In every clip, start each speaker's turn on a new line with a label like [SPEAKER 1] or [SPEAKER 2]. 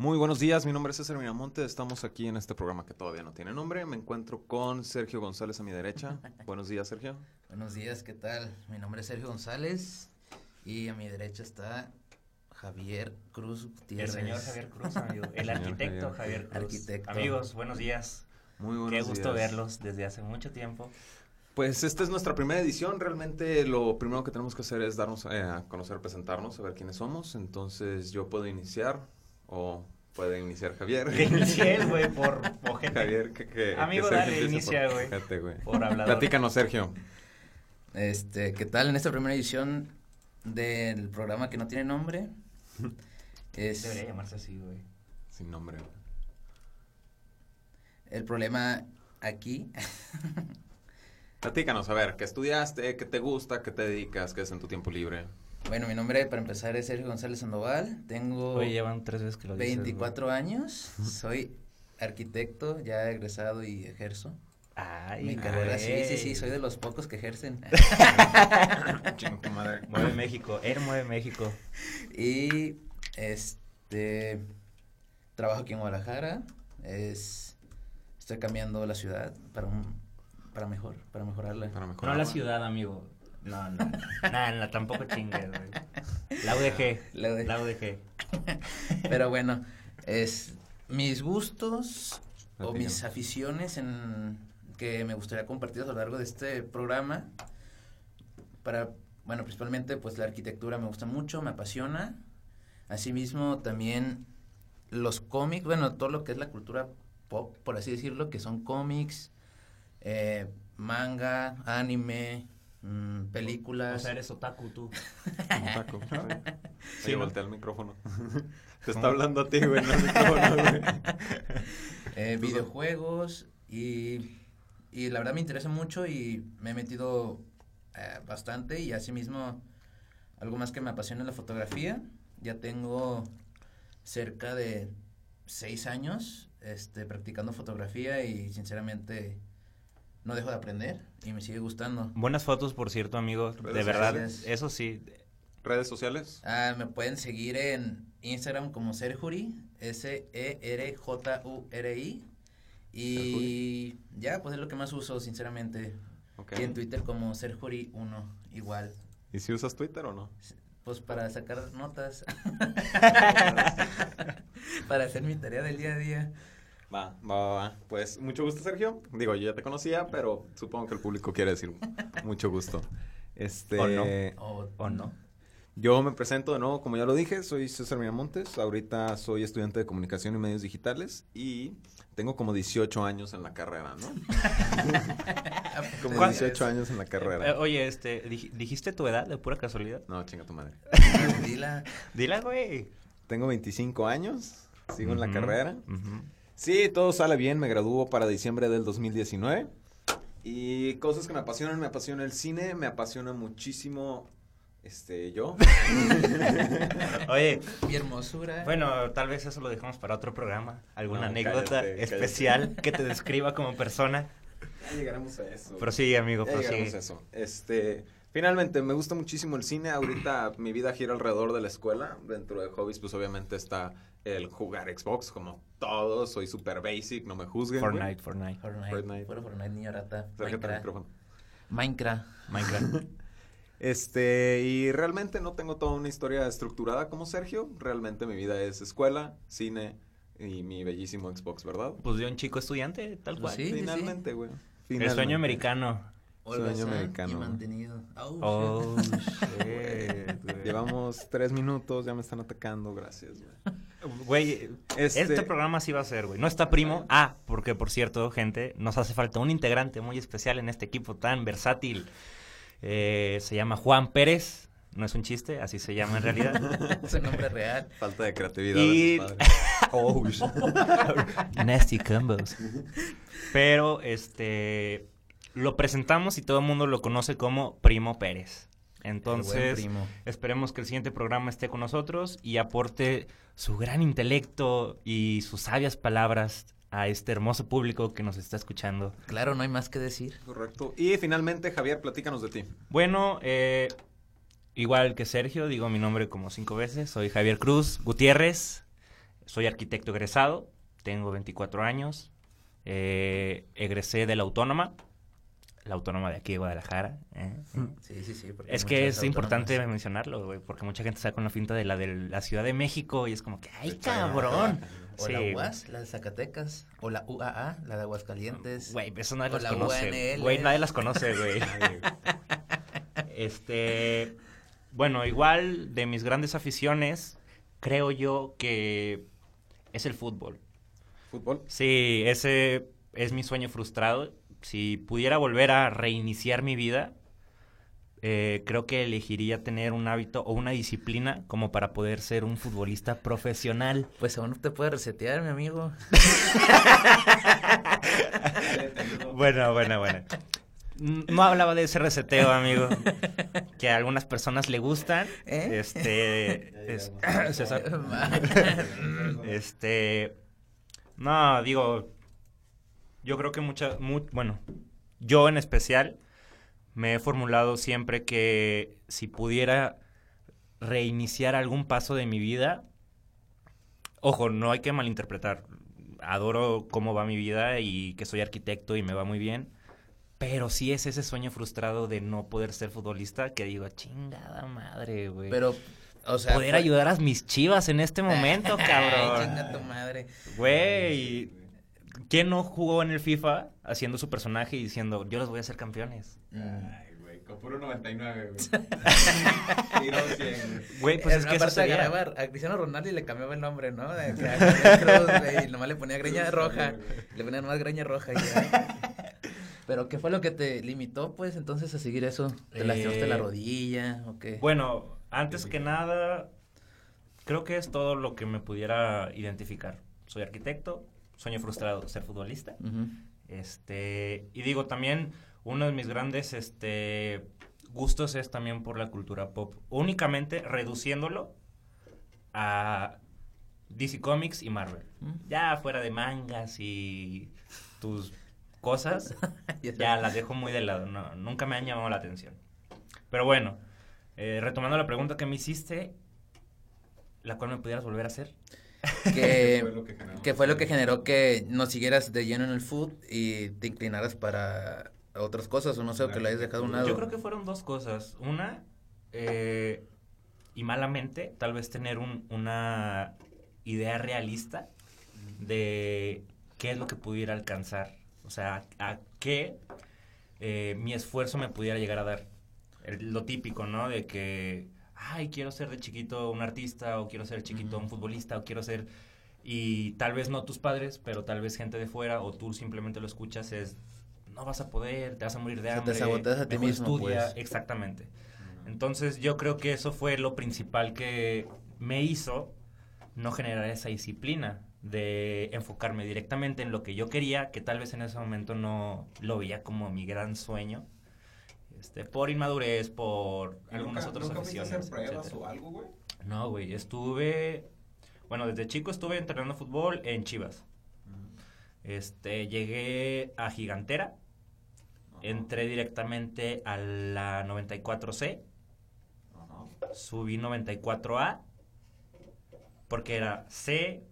[SPEAKER 1] Muy buenos días, mi nombre es César Miramonte, estamos aquí en este programa que todavía no tiene nombre. Me encuentro con Sergio González a mi derecha. buenos días, Sergio.
[SPEAKER 2] Buenos días, ¿qué tal? Mi nombre es Sergio González y a mi derecha está Javier Cruz
[SPEAKER 3] Gutiérrez. El señor Javier Cruz, amigo. El arquitecto Javier, Cruz. Arquitecto. Amigos, buenos días.
[SPEAKER 1] Muy buenos
[SPEAKER 3] días. Qué gusto verlos desde hace mucho tiempo.
[SPEAKER 1] Pues esta es nuestra primera edición. Realmente lo primero que tenemos que hacer es darnos eh, a conocer, presentarnos, a ver quiénes somos. Entonces yo puedo iniciar o puede iniciar Javier.
[SPEAKER 3] Que inicie güey, por
[SPEAKER 1] Javier, que,
[SPEAKER 3] Amigo, dale, inicia, güey.
[SPEAKER 1] Por hablador. Platícanos, Sergio.
[SPEAKER 2] Este, ¿qué tal en esta primera edición del programa que no tiene nombre?
[SPEAKER 3] Es... Debería llamarse así, güey.
[SPEAKER 1] Sin nombre.
[SPEAKER 2] El problema aquí
[SPEAKER 1] Platícanos, a ver, ¿qué estudiaste? ¿Qué te gusta? ¿Qué te dedicas? ¿Qué es en tu tiempo libre?
[SPEAKER 2] Bueno, mi nombre para empezar es Sergio González Sandoval. Tengo
[SPEAKER 3] Oye, llevan tres veces que lo
[SPEAKER 2] 24 años. Soy arquitecto, ya egresado y ejerzo.
[SPEAKER 3] Ay,
[SPEAKER 2] mi carrera, sí, sí, sí, soy de los pocos que ejercen.
[SPEAKER 3] mueve México, él mueve México.
[SPEAKER 2] Y este trabajo aquí en Guadalajara. Es estoy cambiando la ciudad para un para mejor, para mejorarla.
[SPEAKER 3] Para No la ciudad, amigo. No, no. no, no tampoco chingues, güey. La UDG. La UDG. La UDG.
[SPEAKER 2] Pero bueno, es mis gustos o mis aficiones en que me gustaría compartir a lo largo de este programa. Para, bueno, principalmente pues la arquitectura me gusta mucho, me apasiona. Asimismo también los cómics, bueno, todo lo que es la cultura pop, por así decirlo, que son cómics, eh, manga, anime, mm, películas.
[SPEAKER 3] O sea, eres otaku tú.
[SPEAKER 1] otaku. Sí, voltea el micrófono. Te está hablando a ti, güey, no el micrófono, güey.
[SPEAKER 2] Eh, videojuegos y, y la verdad me interesa mucho y me he metido eh, bastante y asimismo algo más que me apasiona es la fotografía. Ya tengo cerca de seis años este, practicando fotografía y sinceramente no dejo de aprender y me sigue gustando.
[SPEAKER 3] Buenas fotos, por cierto, amigo. De verdad, eso sí.
[SPEAKER 1] ¿Redes sociales?
[SPEAKER 2] Ah, me pueden seguir en Instagram como Serjuri, S-E-R-J-U-R-I. Y ya, pues es lo que más uso, sinceramente. Y en Twitter como Serjuri1, igual.
[SPEAKER 1] ¿Y si usas Twitter o no?
[SPEAKER 2] Pues para sacar notas. para hacer mi tarea del día a día.
[SPEAKER 1] Va, va, va, Pues mucho gusto, Sergio. Digo, yo ya te conocía, pero supongo que el público quiere decir mucho gusto. Este,
[SPEAKER 3] o no. O, no.
[SPEAKER 1] Yo me presento de nuevo, como ya lo dije, soy César Miramontes. Ahorita soy estudiante de comunicación y medios digitales y tengo como 18 años en la carrera, ¿no? como 18 años en la carrera.
[SPEAKER 3] Eh, oye, este, ¿dijiste tu edad de pura casualidad?
[SPEAKER 1] No, chinga tu madre.
[SPEAKER 2] Dila.
[SPEAKER 3] Dila, güey.
[SPEAKER 1] Tengo 25 años, sigo en la carrera. Sí, todo sale bien, me graduó para diciembre del 2019. Y cosas que me apasionan, me apasiona el cine, me apasiona muchísimo este, yo.
[SPEAKER 3] Oye.
[SPEAKER 2] Mi hermosura.
[SPEAKER 3] Bueno, tal vez eso lo dejamos para otro programa. ¿Alguna anécdota especial que te describa como persona?
[SPEAKER 1] Ya llegaremos a eso.
[SPEAKER 3] Pero sí, amigo,
[SPEAKER 1] ya llegaremos a eso. Este, finalmente, me gusta muchísimo el cine. Ahorita mi vida gira alrededor de la escuela. Dentro de hobbies, pues obviamente está el jugar Xbox como todos, soy super basic, no me juzguen.
[SPEAKER 3] Fortnite, Fortnite.
[SPEAKER 2] Fortnite. Fortnite. Fortnite, niño rata.
[SPEAKER 1] Minecraft.
[SPEAKER 2] Minecraft.
[SPEAKER 3] Minecraft.
[SPEAKER 1] este, y realmente no tengo toda una historia estructurada como Sergio. Realmente mi vida es escuela, cine y mi bellísimo Xbox, ¿verdad?
[SPEAKER 3] Pues de un chico estudiante, tal cual.
[SPEAKER 1] Sí, finalmente, güey.
[SPEAKER 3] El sueño americano.
[SPEAKER 1] Sueño americano.
[SPEAKER 2] mantenido. Oh,
[SPEAKER 3] oh
[SPEAKER 1] Llevamos tres minutos, ya me están atacando, gracias, güey.
[SPEAKER 3] Güey, este... este... programa sí va a ser, güey. No está primo. Ah, porque por cierto, gente, nos hace falta un integrante muy especial en este equipo tan versátil. Eh, se llama Juan Pérez. No es un chiste, así se llama en realidad.
[SPEAKER 2] es un nombre real.
[SPEAKER 1] Falta de creatividad. Y...
[SPEAKER 3] oh, Nasty combos. Pero, este, lo presentamos y todo el mundo lo conoce como Primo Pérez. Entonces, esperemos que el siguiente programa esté con nosotros y aporte su gran intelecto y sus sabias palabras a este hermoso público que nos está escuchando.
[SPEAKER 2] Claro, no hay más que decir.
[SPEAKER 1] Correcto. Y finalmente, Javier, platícanos de ti.
[SPEAKER 3] Bueno, eh, igual que Sergio, digo mi nombre como cinco veces. Soy Javier Cruz Gutiérrez. soy arquitecto egresado, tengo 24 años, eh, egresé de la Autónoma, la Autónoma de aquí de Guadalajara. ¿eh?
[SPEAKER 2] Sí, sí, sí.
[SPEAKER 3] Es que es importante mencionarlo, güey, porque mucha gente está con la finta de la de la Ciudad de México y es como que, ¡ay, cabrón!
[SPEAKER 2] O la UAS, la de Zacatecas. O la UAA, la de Aguascalientes.
[SPEAKER 3] Güey, eso nadie las conoce. Güey, nadie las conoce, güey. este. Bueno, igual de mis grandes aficiones, creo yo que es el fútbol.
[SPEAKER 1] ¿Fútbol?
[SPEAKER 3] Sí, ese es mi sueño frustrado. Si pudiera volver a reiniciar mi vida, eh, creo que elegiría tener un hábito o una disciplina como para poder ser un futbolista profesional.
[SPEAKER 2] Pues aún te puede resetear, mi amigo.
[SPEAKER 3] bueno, bueno, bueno. No hablaba de ese reseteo, amigo. Que a algunas personas le gustan. ¿Eh? Este. este. No, digo. Yo creo que muchas. bueno, yo en especial me he formulado siempre que si pudiera reiniciar algún paso de mi vida, ojo, no hay que malinterpretar. Adoro cómo va mi vida y que soy arquitecto y me va muy bien. Pero sí es ese sueño frustrado de no poder ser futbolista que digo, chingada madre, güey.
[SPEAKER 2] Pero, o sea.
[SPEAKER 3] Poder ayudar a mis chivas en este momento, cabrón.
[SPEAKER 2] Chinga tu madre.
[SPEAKER 3] Güey. ¿Quién no jugó en el FIFA haciendo su personaje y diciendo, yo los voy a hacer campeones?
[SPEAKER 1] Ay, güey, con puro 99, güey.
[SPEAKER 2] güey, pues es que eso sería... a Cristiano Ronaldo y le cambiaba el nombre, ¿no? De, de, y nomás le ponía greña roja. Le ponía nomás greña roja y ya. Pero ¿qué fue lo que te limitó, pues, entonces a seguir eso? ¿Te lastimaste la eh, rodilla o qué?
[SPEAKER 3] Bueno, antes que nada, creo que es todo lo que me pudiera identificar. Soy arquitecto, sueño frustrado ser futbolista. Este, y digo también, uno de mis grandes este, gustos es también por la cultura pop. Únicamente reduciéndolo a DC Comics y Marvel. Ya fuera de mangas y tus cosas, ya las dejo muy de lado. No, nunca me han llamado la atención. Pero bueno, eh, retomando la pregunta que me hiciste, la cual me pudieras volver a hacer.
[SPEAKER 2] que, fue lo que generó que no siguieras de lleno en el food y te inclinaras para otras cosas o no sé, o que lo hayas dejado a un lado.
[SPEAKER 3] Yo creo que fueron dos cosas. Una, eh, y malamente, tal vez tener un, una idea realista de qué es lo que pudiera alcanzar. O sea, a, qué eh, mi esfuerzo me pudiera llegar a dar. lo típico, ¿no? De que ay, quiero ser de chiquito un artista, o quiero ser chiquito un futbolista, o quiero ser... Y tal vez no tus padres, pero tal vez gente de fuera, o tú simplemente lo escuchas, es, no vas a poder, te vas a morir de hambre.
[SPEAKER 2] te saboteas a ti mismo,
[SPEAKER 3] estudia, pues. Exactamente. Entonces yo creo que eso fue lo principal que me hizo no generar esa disciplina de enfocarme directamente en lo que yo quería, que tal vez en ese momento no lo veía como mi gran sueño este, por inmadurez, por algunas otras ¿nunca aficiones.
[SPEAKER 1] hacer pruebas o algo, güey?
[SPEAKER 3] No, güey, estuve, bueno, desde chico estuve entrenando fútbol en Chivas. Este, llegué a Gigantera, entré directamente a la 94C, subí 94A, porque era C,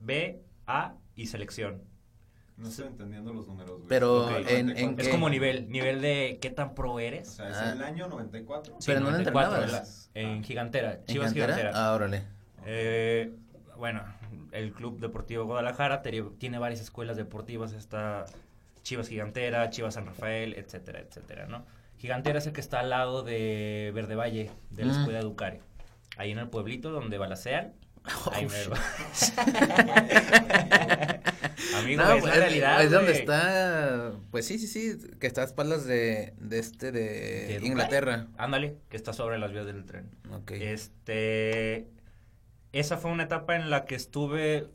[SPEAKER 3] B, A y selección.
[SPEAKER 1] No estoy entendiendo los números, güey.
[SPEAKER 2] Pero en, en
[SPEAKER 3] Es como nivel, nivel de qué tan pro eres.
[SPEAKER 1] O sea, es ah. el año 94.
[SPEAKER 2] Pero no 94,
[SPEAKER 3] En Gigantera, Chivas Gigantera?
[SPEAKER 2] Ah, órale.
[SPEAKER 3] Eh, bueno, el Club Deportivo Guadalajara tiene varias escuelas deportivas, está Chivas Gigantera, Chivas San Rafael, etcétera, etcétera, ¿no? Gigantera es el que está al lado de Verde Valle, de la mm. Escuela Educare. Ahí en el pueblito donde balacean, oh, ahí Amigo, es la realidad.
[SPEAKER 2] Es donde está. Pues sí, sí, sí. Que está a espaldas de, de este, de, Inglaterra.
[SPEAKER 3] Ándale, que está sobre las vías del tren.
[SPEAKER 2] Ok.
[SPEAKER 3] Este. Esa fue una etapa en la que estuve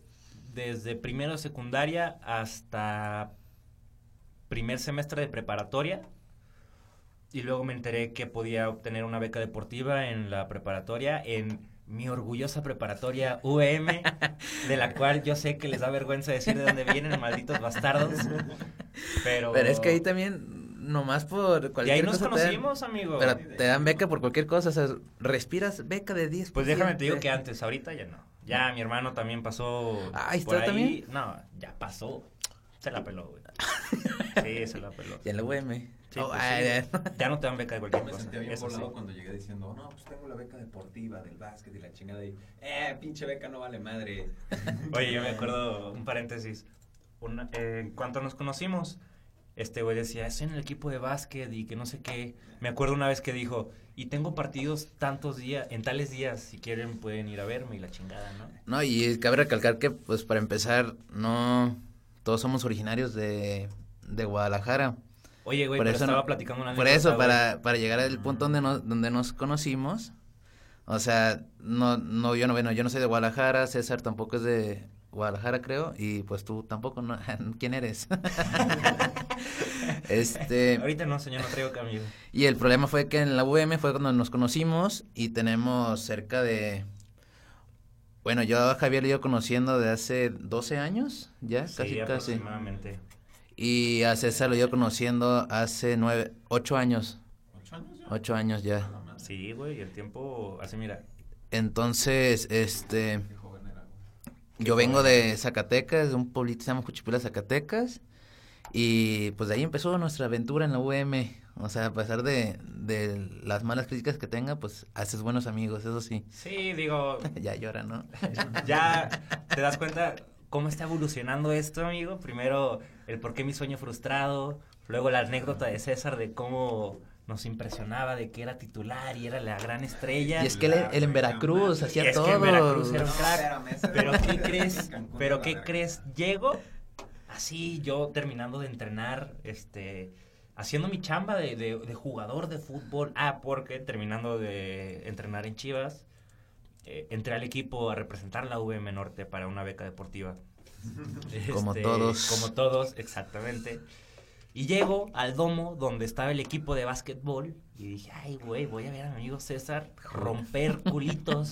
[SPEAKER 3] desde primero de secundaria hasta primer semestre de preparatoria. Y luego me enteré que podía obtener una beca deportiva en la preparatoria en mi orgullosa preparatoria UM, de la cual yo sé que les da vergüenza decir de dónde vienen, malditos bastardos. Pero...
[SPEAKER 2] Pero es que ahí también, nomás por
[SPEAKER 3] cualquier cosa. Y ahí nos conocimos, amigo.
[SPEAKER 2] Pero te dan beca por cualquier cosa, o sea, respiras beca de 10%.
[SPEAKER 3] Pues déjame te digo que antes, ahorita ya no. Ya, mi hermano también pasó.
[SPEAKER 2] Ah, ¿está también?
[SPEAKER 3] No, ya pasó. Se la peló, güey. Sí, se la peló.
[SPEAKER 2] Ya en la UM.
[SPEAKER 3] Sí, oh, pues ya. no te dan beca de cualquier
[SPEAKER 1] me
[SPEAKER 3] cosa.
[SPEAKER 1] Me sentía bien volado cuando llegué diciendo, no, pues tengo la beca deportiva del básquet y la chingada y, eh, pinche beca no vale madre.
[SPEAKER 3] Oye, yo me acuerdo, un paréntesis, una, eh, cuando nos conocimos, este güey decía, estoy en el equipo de básquet y que no sé qué. Me acuerdo una vez que dijo, y tengo partidos tantos días, en tales días, si quieren pueden ir a verme y la chingada, ¿no?
[SPEAKER 2] No, y cabe recalcar que, pues, para empezar, no, todos somos originarios de, de Guadalajara.
[SPEAKER 3] Oye, güey, pero estaba platicando una
[SPEAKER 2] Por eso, para, para llegar al punto donde nos, donde nos conocimos, o sea, no, no, yo no, bueno, yo no soy de Guadalajara, César tampoco es de Guadalajara, creo, y pues tú tampoco, ¿no? ¿quién eres?
[SPEAKER 3] este... Ahorita no, señor, no traigo cambio.
[SPEAKER 2] Y el problema fue que en la UM fue cuando nos conocimos y tenemos cerca de... Bueno, yo a Javier lo ido conociendo de hace 12 años, ya,
[SPEAKER 3] sí, casi, aproximadamente.
[SPEAKER 2] Y a César lo ido conociendo hace nueve, ocho años. ¿Ocho años ya? Ocho años ya.
[SPEAKER 3] Sí, güey, el tiempo, así mira.
[SPEAKER 2] Entonces, este... Yo vengo de Zacatecas, de un pueblito que se llama Juchipila, Zacatecas. Y pues de ahí empezó nuestra aventura en la UM. O sea, a pesar de, de las malas críticas que tenga, pues haces buenos amigos, eso sí.
[SPEAKER 3] Sí, digo.
[SPEAKER 2] ya llora, ¿no?
[SPEAKER 3] ya te das cuenta cómo está evolucionando esto, amigo. Primero, el por qué mi sueño frustrado. Luego la anécdota de César de cómo nos impresionaba de que era titular y era la gran estrella.
[SPEAKER 2] Y es que él, en Veracruz hacía todo.
[SPEAKER 3] Es que en Veracruz era un crack. Pero ¿qué crees? Pero ¿qué crees? Llego así yo terminando de entrenar, este, haciendo mi chamba de, de, jugador de fútbol. Ah, porque terminando de entrenar en Chivas, eh, entré al equipo a representar la VM Norte para una beca deportiva.
[SPEAKER 2] Como este, todos.
[SPEAKER 3] Como todos, exactamente. Y llego al domo donde estaba el equipo de básquetbol y dije, ay, güey, voy a ver a mi amigo César romper culitos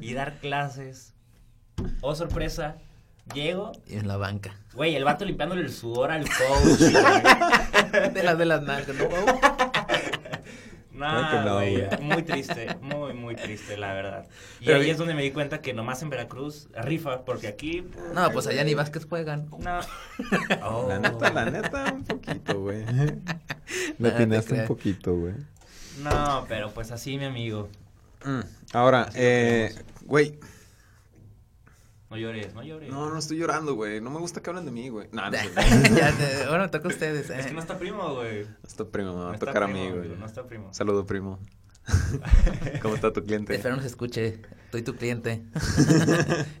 [SPEAKER 3] y dar clases. Oh, sorpresa, llego.
[SPEAKER 2] Y en la banca.
[SPEAKER 3] Güey, el vato limpiándole el sudor al coach.
[SPEAKER 2] de las de las nalgas, ¿no?
[SPEAKER 3] No, güey, muy triste, muy, muy triste, la verdad. Y ahí es donde me di cuenta que nomás en Veracruz rifa, porque aquí...
[SPEAKER 2] no, pues allá ni Vázquez juegan.
[SPEAKER 3] No.
[SPEAKER 1] Oh. La neta, la neta, un poquito, güey. Me atinaste un poquito, güey.
[SPEAKER 3] No, pero pues así, mi amigo.
[SPEAKER 1] Mm, ahora, eh, güey,
[SPEAKER 3] no llores, no llores.
[SPEAKER 1] No, no estoy llorando, güey. No me gusta que hablen de mí, güey. No, no
[SPEAKER 2] ya, bueno, toca a ustedes.
[SPEAKER 3] Es que no está primo, güey. No
[SPEAKER 1] está primo, me va a tocar a mí, güey.
[SPEAKER 3] No está primo.
[SPEAKER 1] Saludo, primo. ¿Cómo está tu cliente?
[SPEAKER 2] Espero no se escuche. Estoy tu cliente.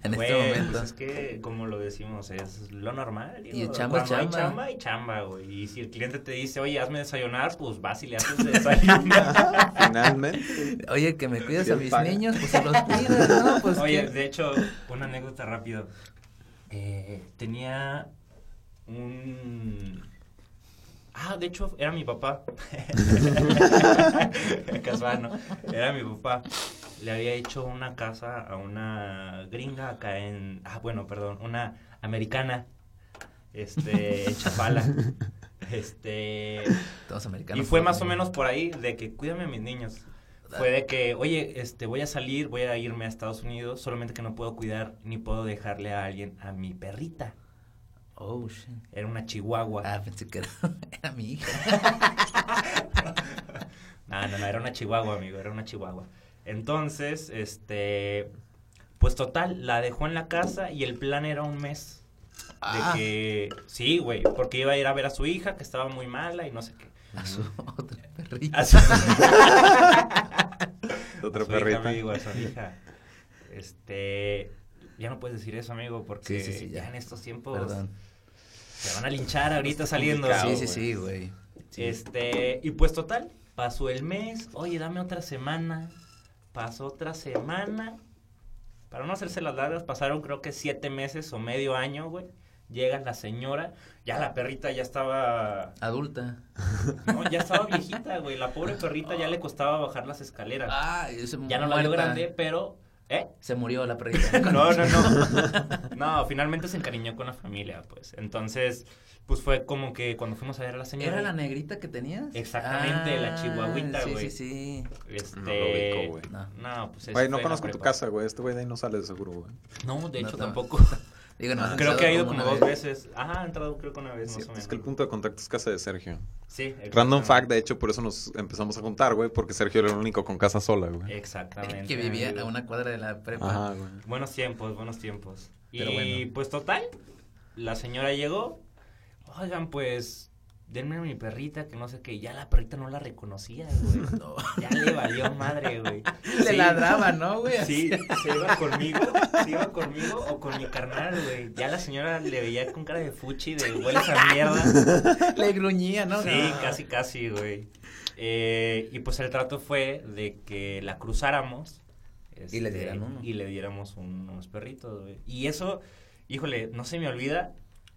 [SPEAKER 2] en este momento. Pues
[SPEAKER 3] es que, como lo decimos, es lo normal.
[SPEAKER 2] y el chamba, chamba.
[SPEAKER 3] Hay chamba y chamba, güey. Y si el cliente te dice, oye, hazme desayunar, pues vas y le haces desayunar.
[SPEAKER 1] Finalmente.
[SPEAKER 2] Oye, que me cuidas a mis niños, pues se los cuidas, ¿no? Pues
[SPEAKER 3] oye, de hecho, una anécdota rápida. Eh, tenía un Ah, de hecho, era mi papá. Casual, ¿no? Era mi papá. Le había hecho una casa a una gringa acá en. Ah, bueno, perdón, una americana. Este, en Chapala. Este.
[SPEAKER 2] Todos americanos.
[SPEAKER 3] Y fue más o menos por ahí de que cuídame a mis niños. Fue de que, oye, este, voy a salir, voy a irme a Estados Unidos, solamente que no puedo cuidar ni puedo dejarle a alguien a mi perrita.
[SPEAKER 2] Oh, shit.
[SPEAKER 3] Era una chihuahua.
[SPEAKER 2] Ah, pensé que era, mi hija.
[SPEAKER 3] no, no, no, era una chihuahua, amigo, era una chihuahua. Entonces, este, pues total, la dejó en la casa y el plan era un mes. De ah. que, sí, güey, porque iba a ir a ver a su hija que estaba muy mala y no sé qué.
[SPEAKER 2] A su otra perrita.
[SPEAKER 3] A su...
[SPEAKER 1] otra perrita.
[SPEAKER 3] Hija, amigo, a su hija. Este, ya no puedes decir eso, amigo, porque sí, sí, sí, ya. en estos tiempos Perdón. te van a linchar ahorita saliendo.
[SPEAKER 2] Sí, sí, sí, güey.
[SPEAKER 3] Este, y pues total, pasó el mes, oye, dame otra semana, pasó otra semana, para no hacerse las largas, pasaron creo que siete meses o medio año, güey. Llega la señora, ya la perrita ya estaba...
[SPEAKER 2] Adulta.
[SPEAKER 3] No, ya estaba viejita, güey. La pobre perrita ya le costaba bajar las escaleras.
[SPEAKER 2] Ah, ese
[SPEAKER 3] Ya no la vio grande, pero
[SPEAKER 2] ¿Eh? Se murió la perrita.
[SPEAKER 3] no, no, no. No, finalmente se encariñó con la familia, pues. Entonces, pues fue como que cuando fuimos a ver a la señora.
[SPEAKER 2] ¿Era la negrita que tenías?
[SPEAKER 3] Exactamente, la ah, chihuahuita, güey.
[SPEAKER 2] Sí, sí, sí.
[SPEAKER 3] Este... No lo ubico, güey.
[SPEAKER 1] No. pues Güey, no conozco tu casa, güey. Este güey de ahí no sale de seguro, güey.
[SPEAKER 3] No, de hecho tampoco. Digo, no, creo que ha ido como, dos veces. Ajá, ha entrado creo que una vez más o menos.
[SPEAKER 1] Es que el punto de contacto es casa de Sergio. Sí. Random fact, de hecho, por eso nos empezamos a juntar, güey, porque Sergio era el único con casa sola, güey.
[SPEAKER 3] Exactamente.
[SPEAKER 2] Que vivía a una cuadra de la prepa.
[SPEAKER 3] Ajá, güey. Buenos tiempos, buenos tiempos. y pues total, la señora llegó. Oigan, pues denme a mi perrita, que no sé qué. Ya la perrita no la reconocía, güey. No. Ya le valió madre, güey.
[SPEAKER 2] Le ladraba, ¿no, güey?
[SPEAKER 3] Sí, se iba conmigo, se iba conmigo o con mi carnal, güey. Ya la señora le veía con cara de fuchi, de hueles a mierda.
[SPEAKER 2] Le gruñía, ¿no?
[SPEAKER 3] Sí, casi, casi, güey. Eh, y pues el trato fue de que la cruzáramos.
[SPEAKER 2] y le dieran este, uno.
[SPEAKER 3] Y le diéramos unos perritos, güey. Y eso, híjole, no se me olvida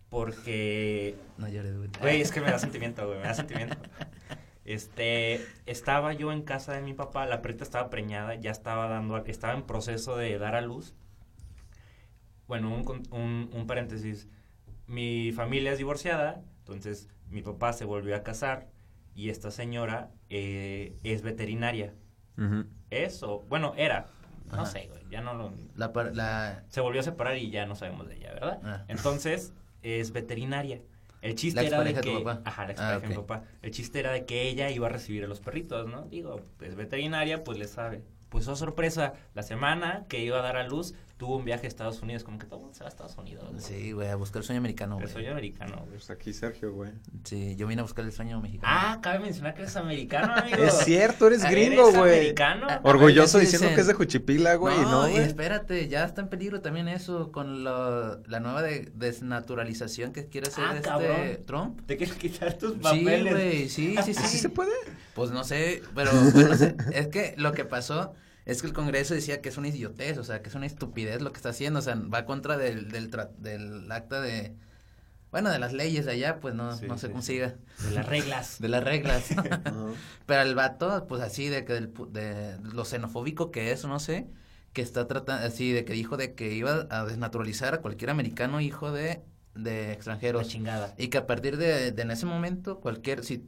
[SPEAKER 3] porque.
[SPEAKER 2] No llores, güey.
[SPEAKER 3] Güey, es que me da sentimiento, güey. Me da sentimiento. Este, estaba yo en casa de mi papá, la perrita estaba preñada, ya estaba dando, estaba en proceso de dar a luz. Bueno, un, un, paréntesis. Mi familia es divorciada, entonces mi papá se volvió a casar y esta señora eh, es veterinaria. ¿Es o, bueno, era, no sé, güey, ya no lo...
[SPEAKER 2] La,
[SPEAKER 3] Se volvió a separar y ya no sabemos de ella, ¿verdad? Ah. Entonces, es veterinaria. El chiste era de que. Ajá, la expareja de mi papá. El chiste era de que ella iba a recibir a los perritos, ¿no? Digo, es veterinaria, pues le sabe. Pues oh sorpresa, la semana que iba a dar a luz, tuvo un viaje a Estados Unidos, como que todo el mundo se va a Estados Unidos.
[SPEAKER 2] Sí, güey, a buscar el sueño americano, güey.
[SPEAKER 3] El sueño americano, güey.
[SPEAKER 1] Pues aquí Sergio, güey.
[SPEAKER 2] Sí, yo vine a buscar el sueño mexicano.
[SPEAKER 3] Ah, cabe mencionar que eres americano, amigo.
[SPEAKER 1] es cierto, eres gringo, güey. americano. Ah, Orgulloso diciendo que es de Juchipila, güey, no,
[SPEAKER 2] no y espérate, ya está en peligro también eso con lo, la nueva de, desnaturalización que quiere hacer ah, este Trump.
[SPEAKER 3] Te quieres quitar tus papeles.
[SPEAKER 2] Sí, güey, sí, sí, sí.
[SPEAKER 1] ¿Sí se puede?
[SPEAKER 2] Pues no sé, pero bueno, es que lo que pasó es que el Congreso decía que es una idiotez, o sea, que es una estupidez lo que está haciendo, o sea, va contra del, del, del acta de, bueno, de las leyes de allá, pues no, no sé cómo siga.
[SPEAKER 3] De las reglas.
[SPEAKER 2] de las reglas. Pero el vato, pues así, de que del, de lo xenofóbico que es, no sé, que está tratando, así, de que dijo de que iba a desnaturalizar a cualquier americano hijo de, de extranjeros.
[SPEAKER 3] La chingada.
[SPEAKER 2] Y que a partir de, de en ese momento, cualquier, si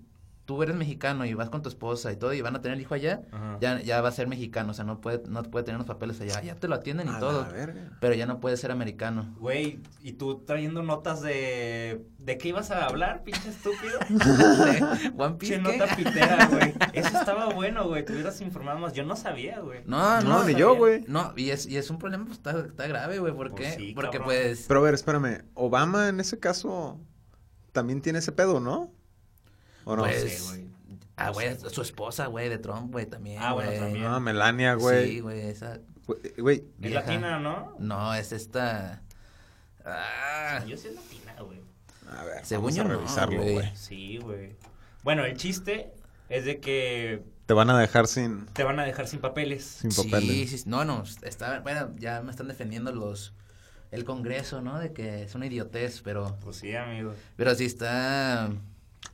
[SPEAKER 2] tú eres mexicano y vas con tu esposa y todo y van a tener el hijo allá, ya, ya va a ser mexicano, o sea, no puede, no puede tener los papeles allá, ya te lo atienden y todo, pero ya no puede ser americano.
[SPEAKER 3] Güey, ¿y tú trayendo notas de, de qué ibas a hablar, pinche estúpido?
[SPEAKER 2] One Piece,
[SPEAKER 3] nota pitera, güey. Eso estaba bueno, güey, te hubieras informado más, yo no sabía, güey.
[SPEAKER 2] No, no, ni yo, güey. No, y es, y es un problema, pues, está, está grave, güey, ¿por pues qué? Porque pues...
[SPEAKER 1] Pero a ver, espérame, Obama en ese caso también tiene ese pedo, ¿no?
[SPEAKER 2] ¿O no? Pues, güey. Ah, güey, su esposa, güey, de Trump, güey, también.
[SPEAKER 3] Ah, bueno, también.
[SPEAKER 1] Ah, Melania, güey.
[SPEAKER 2] Sí, güey, esa.
[SPEAKER 1] Güey.
[SPEAKER 3] ¿Es latina, no?
[SPEAKER 2] No, es esta.
[SPEAKER 3] Ah. Yo soy latina, güey.
[SPEAKER 1] A ver, Según vamos a revisarlo, güey.
[SPEAKER 3] Sí, güey. Bueno, el chiste es de que
[SPEAKER 1] te van a dejar sin
[SPEAKER 3] te van a dejar sin papeles.
[SPEAKER 1] Sin papeles.
[SPEAKER 2] Sí, sí, no, no, está bueno, ya me están defendiendo los el Congreso, ¿no? De que es una idiotez, pero
[SPEAKER 3] Pues sí, amigo.
[SPEAKER 2] Pero sí está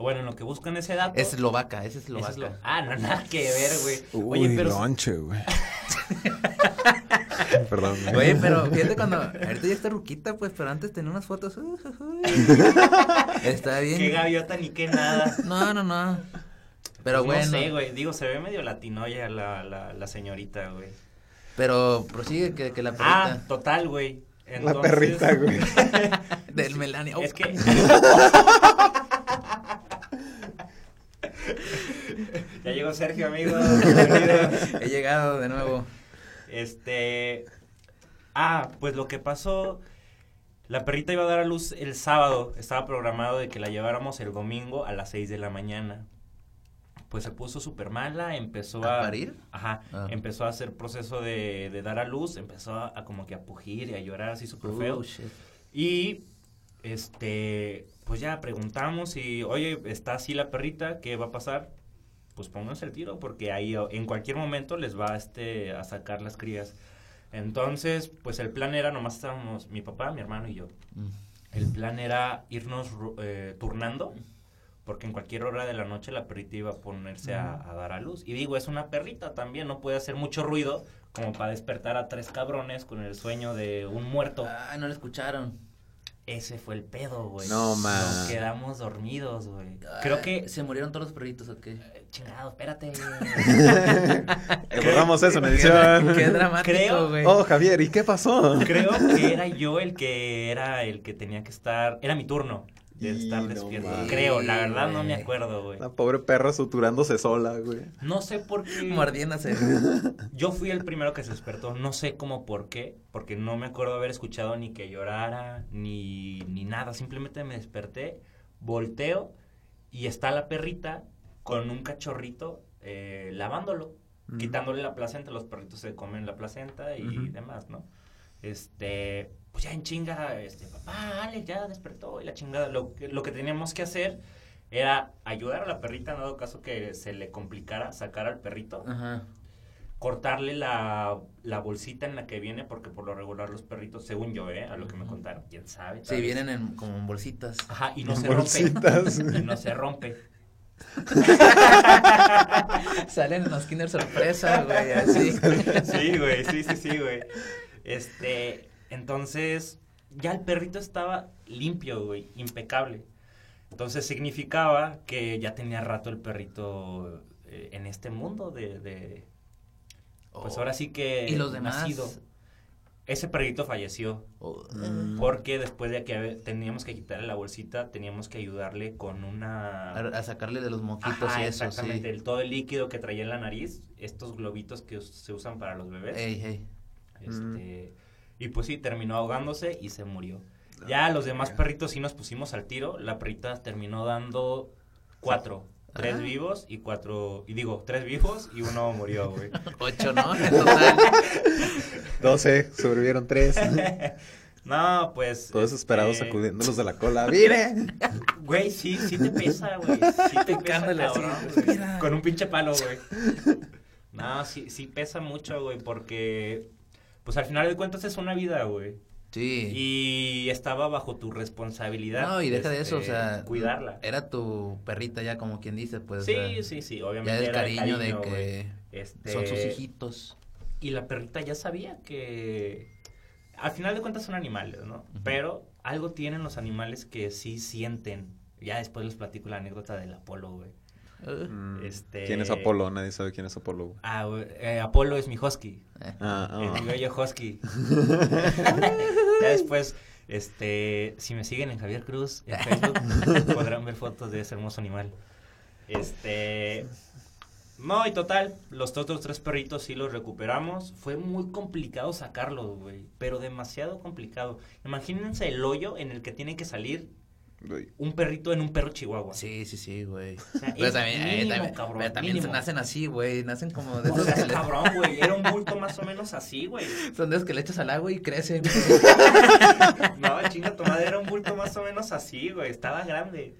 [SPEAKER 3] bueno, en lo que buscan ese dato.
[SPEAKER 2] Es eslovaca, es eslovaca.
[SPEAKER 3] ah, no, nada que ver, güey.
[SPEAKER 1] Oye, pero. lonche, güey. Perdón.
[SPEAKER 2] Güey. Oye, pero fíjate cuando. Ahorita ya está ruquita, pues, pero antes tenía unas fotos. Uh, está bien.
[SPEAKER 3] Qué gaviota ni qué nada.
[SPEAKER 2] No, no, no. Pero
[SPEAKER 3] pues
[SPEAKER 2] bueno.
[SPEAKER 3] No sé, güey. Digo, se ve medio latinoya la, la, la señorita, güey.
[SPEAKER 2] Pero prosigue que, que la perrita.
[SPEAKER 3] Ah, total, güey.
[SPEAKER 1] La perrita, güey.
[SPEAKER 2] Del Melania.
[SPEAKER 3] Es que. Ya llegó Sergio, amigo.
[SPEAKER 2] He llegado de nuevo.
[SPEAKER 3] Este. Ah, pues lo que pasó. La perrita iba a dar a luz el sábado. Estaba programado de que la lleváramos el domingo a las 6 de la mañana. Pues se puso súper mala, empezó
[SPEAKER 2] a... ¿A parir?
[SPEAKER 3] Ajá, ah. empezó a hacer proceso de, de, dar a luz, empezó a, como que a pugir y a llorar así súper feo. Oh, y, este, pues ya preguntamos y, oye, está así la perrita, ¿qué va a pasar? Pues pónganse el tiro porque ahí en cualquier momento les va este, a sacar las crías. Entonces, pues el plan era, nomás estábamos mi papá, mi hermano y yo. Mm. El plan era irnos eh, turnando porque en cualquier hora de la noche la perrita iba a ponerse a, dar a luz. Y digo, es una perrita también, no puede hacer mucho ruido como para despertar a tres cabrones con el sueño de un muerto.
[SPEAKER 2] Ah, no lo escucharon.
[SPEAKER 3] Ese fue el pedo, güey.
[SPEAKER 1] No, man.
[SPEAKER 3] Nos quedamos dormidos, güey. Creo que...
[SPEAKER 2] ¿Se murieron todos los perritos o qué?
[SPEAKER 3] Eh, chingado, espérate.
[SPEAKER 1] Borramos eso en edición.
[SPEAKER 2] Qué dramático, güey.
[SPEAKER 1] Oh, Javier, ¿y qué pasó?
[SPEAKER 3] Creo que era yo el que era el que tenía que estar... Era mi turno de estar
[SPEAKER 1] no
[SPEAKER 3] despierto. Creo, la verdad no me acuerdo, güey.
[SPEAKER 1] La pobre perra suturándose sola, güey.
[SPEAKER 3] No sé por qué...
[SPEAKER 2] Mordiéndose.
[SPEAKER 3] Yo fui el primero que se despertó, no sé cómo por qué, porque no me acuerdo haber escuchado ni que llorara, ni, ni nada, simplemente me desperté, volteo y está la perrita con un cachorrito eh, lavándolo, quitándole la placenta, los perritos se comen la placenta y demás, ¿no? Este, pues ya en chinga, este, papá, Ale, ya despertó y la chingada, lo, que- lo que teníamos que hacer era ayudar a la perrita en dado caso que se le complicara sacar al perrito
[SPEAKER 2] Ajá.
[SPEAKER 3] cortarle la, la bolsita en la que viene, porque por lo regular los perritos, según yo, ¿eh? A lo que me contaron, quién sabe.
[SPEAKER 2] Sí,
[SPEAKER 3] vez.
[SPEAKER 2] vienen en, como en bolsitas.
[SPEAKER 3] Ajá, y no
[SPEAKER 1] En
[SPEAKER 3] se
[SPEAKER 1] bolsitas.
[SPEAKER 3] rompe. Y no se rompe.
[SPEAKER 2] Salen los Kinder sorpresa, güey, así.
[SPEAKER 3] Sí, güey, sí, sí, sí, güey. Este, entonces, ya el perrito estaba limpio, güey, impecable. Entonces significaba que ya tenía rato el perrito eh, en este mundo de, de- pues
[SPEAKER 2] Oh.
[SPEAKER 3] ahora sí que
[SPEAKER 2] ¿Y los demás?
[SPEAKER 3] nacido. Ese perrito falleció.
[SPEAKER 2] Oh,
[SPEAKER 1] Mm.
[SPEAKER 3] Porque después de que teníamos que quitarle la bolsita, teníamos que ayudarle con una...
[SPEAKER 2] a sacarle de los moquitos
[SPEAKER 3] Ajá,
[SPEAKER 2] y eso,
[SPEAKER 3] exactamente,
[SPEAKER 2] sí.
[SPEAKER 3] el, todo el líquido que traía en la nariz, estos globitos que se usan para los bebés.
[SPEAKER 2] Ey, ey.
[SPEAKER 3] Este, Y pues sí, terminó ahogándose y se murió. Ya los demás perritos sí nos pusimos al tiro. La perrita terminó dando cuatro. Tres
[SPEAKER 2] Ah.
[SPEAKER 3] vivos y cuatro... Y digo, tres vivos y uno murió, güey.
[SPEAKER 2] Ocho, ¿no? En total.
[SPEAKER 1] 12, sobrevivieron 3.
[SPEAKER 3] No, pues...
[SPEAKER 1] Todos esperados
[SPEAKER 3] este,
[SPEAKER 1] sacudiéndolos de la cola. ¡Mire!
[SPEAKER 3] Güey, sí, sí te pesa, güey. Sí te pesa, cabrón,
[SPEAKER 2] güey.
[SPEAKER 3] Con un pinche palo, güey. No, sí, sí pesa mucho, güey, porque... Pues al final de cuentas es una vida, güey.
[SPEAKER 2] Sí.
[SPEAKER 3] Y estaba bajo tu responsabilidad.
[SPEAKER 2] No, y deja de eso, o
[SPEAKER 3] este,
[SPEAKER 2] sea,
[SPEAKER 3] Cuidarla.
[SPEAKER 2] Era tu perrita ya, como quien dice, pues. o
[SPEAKER 3] Sí,
[SPEAKER 2] sea,
[SPEAKER 3] sí, sí,
[SPEAKER 2] Ya
[SPEAKER 3] obviamente.
[SPEAKER 2] el
[SPEAKER 3] era
[SPEAKER 2] cariño, de que
[SPEAKER 3] Este,
[SPEAKER 2] son sus hijitos.
[SPEAKER 3] Y la perrita ya sabía que... Al final de cuentas son animales, ¿no? Pero algo tienen los animales que sí sienten. Ya después les platico la anécdota del Apolo, güey.
[SPEAKER 2] Uh,
[SPEAKER 1] Mm,
[SPEAKER 3] Este-
[SPEAKER 1] ¿Quién es Apolo? Nadie sabe quién es Apolo. güey.
[SPEAKER 3] Ah, eh, Apolo es mi husky.
[SPEAKER 2] eh.
[SPEAKER 1] Ah,
[SPEAKER 3] Es
[SPEAKER 1] ah.
[SPEAKER 3] mi bello husky. ya después, este, si me siguen en Javier Cruz en Facebook, podrán ver fotos de ese hermoso animal. Este, no, y total, los otros tres perritos sí los recuperamos. Fue muy complicado sacarlos, güey, pero demasiado complicado. Imagínense el hoyo en el que tiene que salir. Un perrito en un perro chihuahua.
[SPEAKER 2] Sí, sí, sí, güey.
[SPEAKER 3] O sea,
[SPEAKER 2] Pero
[SPEAKER 3] es
[SPEAKER 2] también, eh, también,
[SPEAKER 3] cabrón,
[SPEAKER 2] pero también nacen así, güey. Nacen como de
[SPEAKER 3] O
[SPEAKER 2] esos
[SPEAKER 3] sea,
[SPEAKER 2] que le,
[SPEAKER 3] cabrón, güey, era un bulto más o menos así, güey.
[SPEAKER 2] son de esos que le echas al agua y crecen.
[SPEAKER 3] No, chinga, tu madre era un bulto más o menos así, güey. Estaba grande.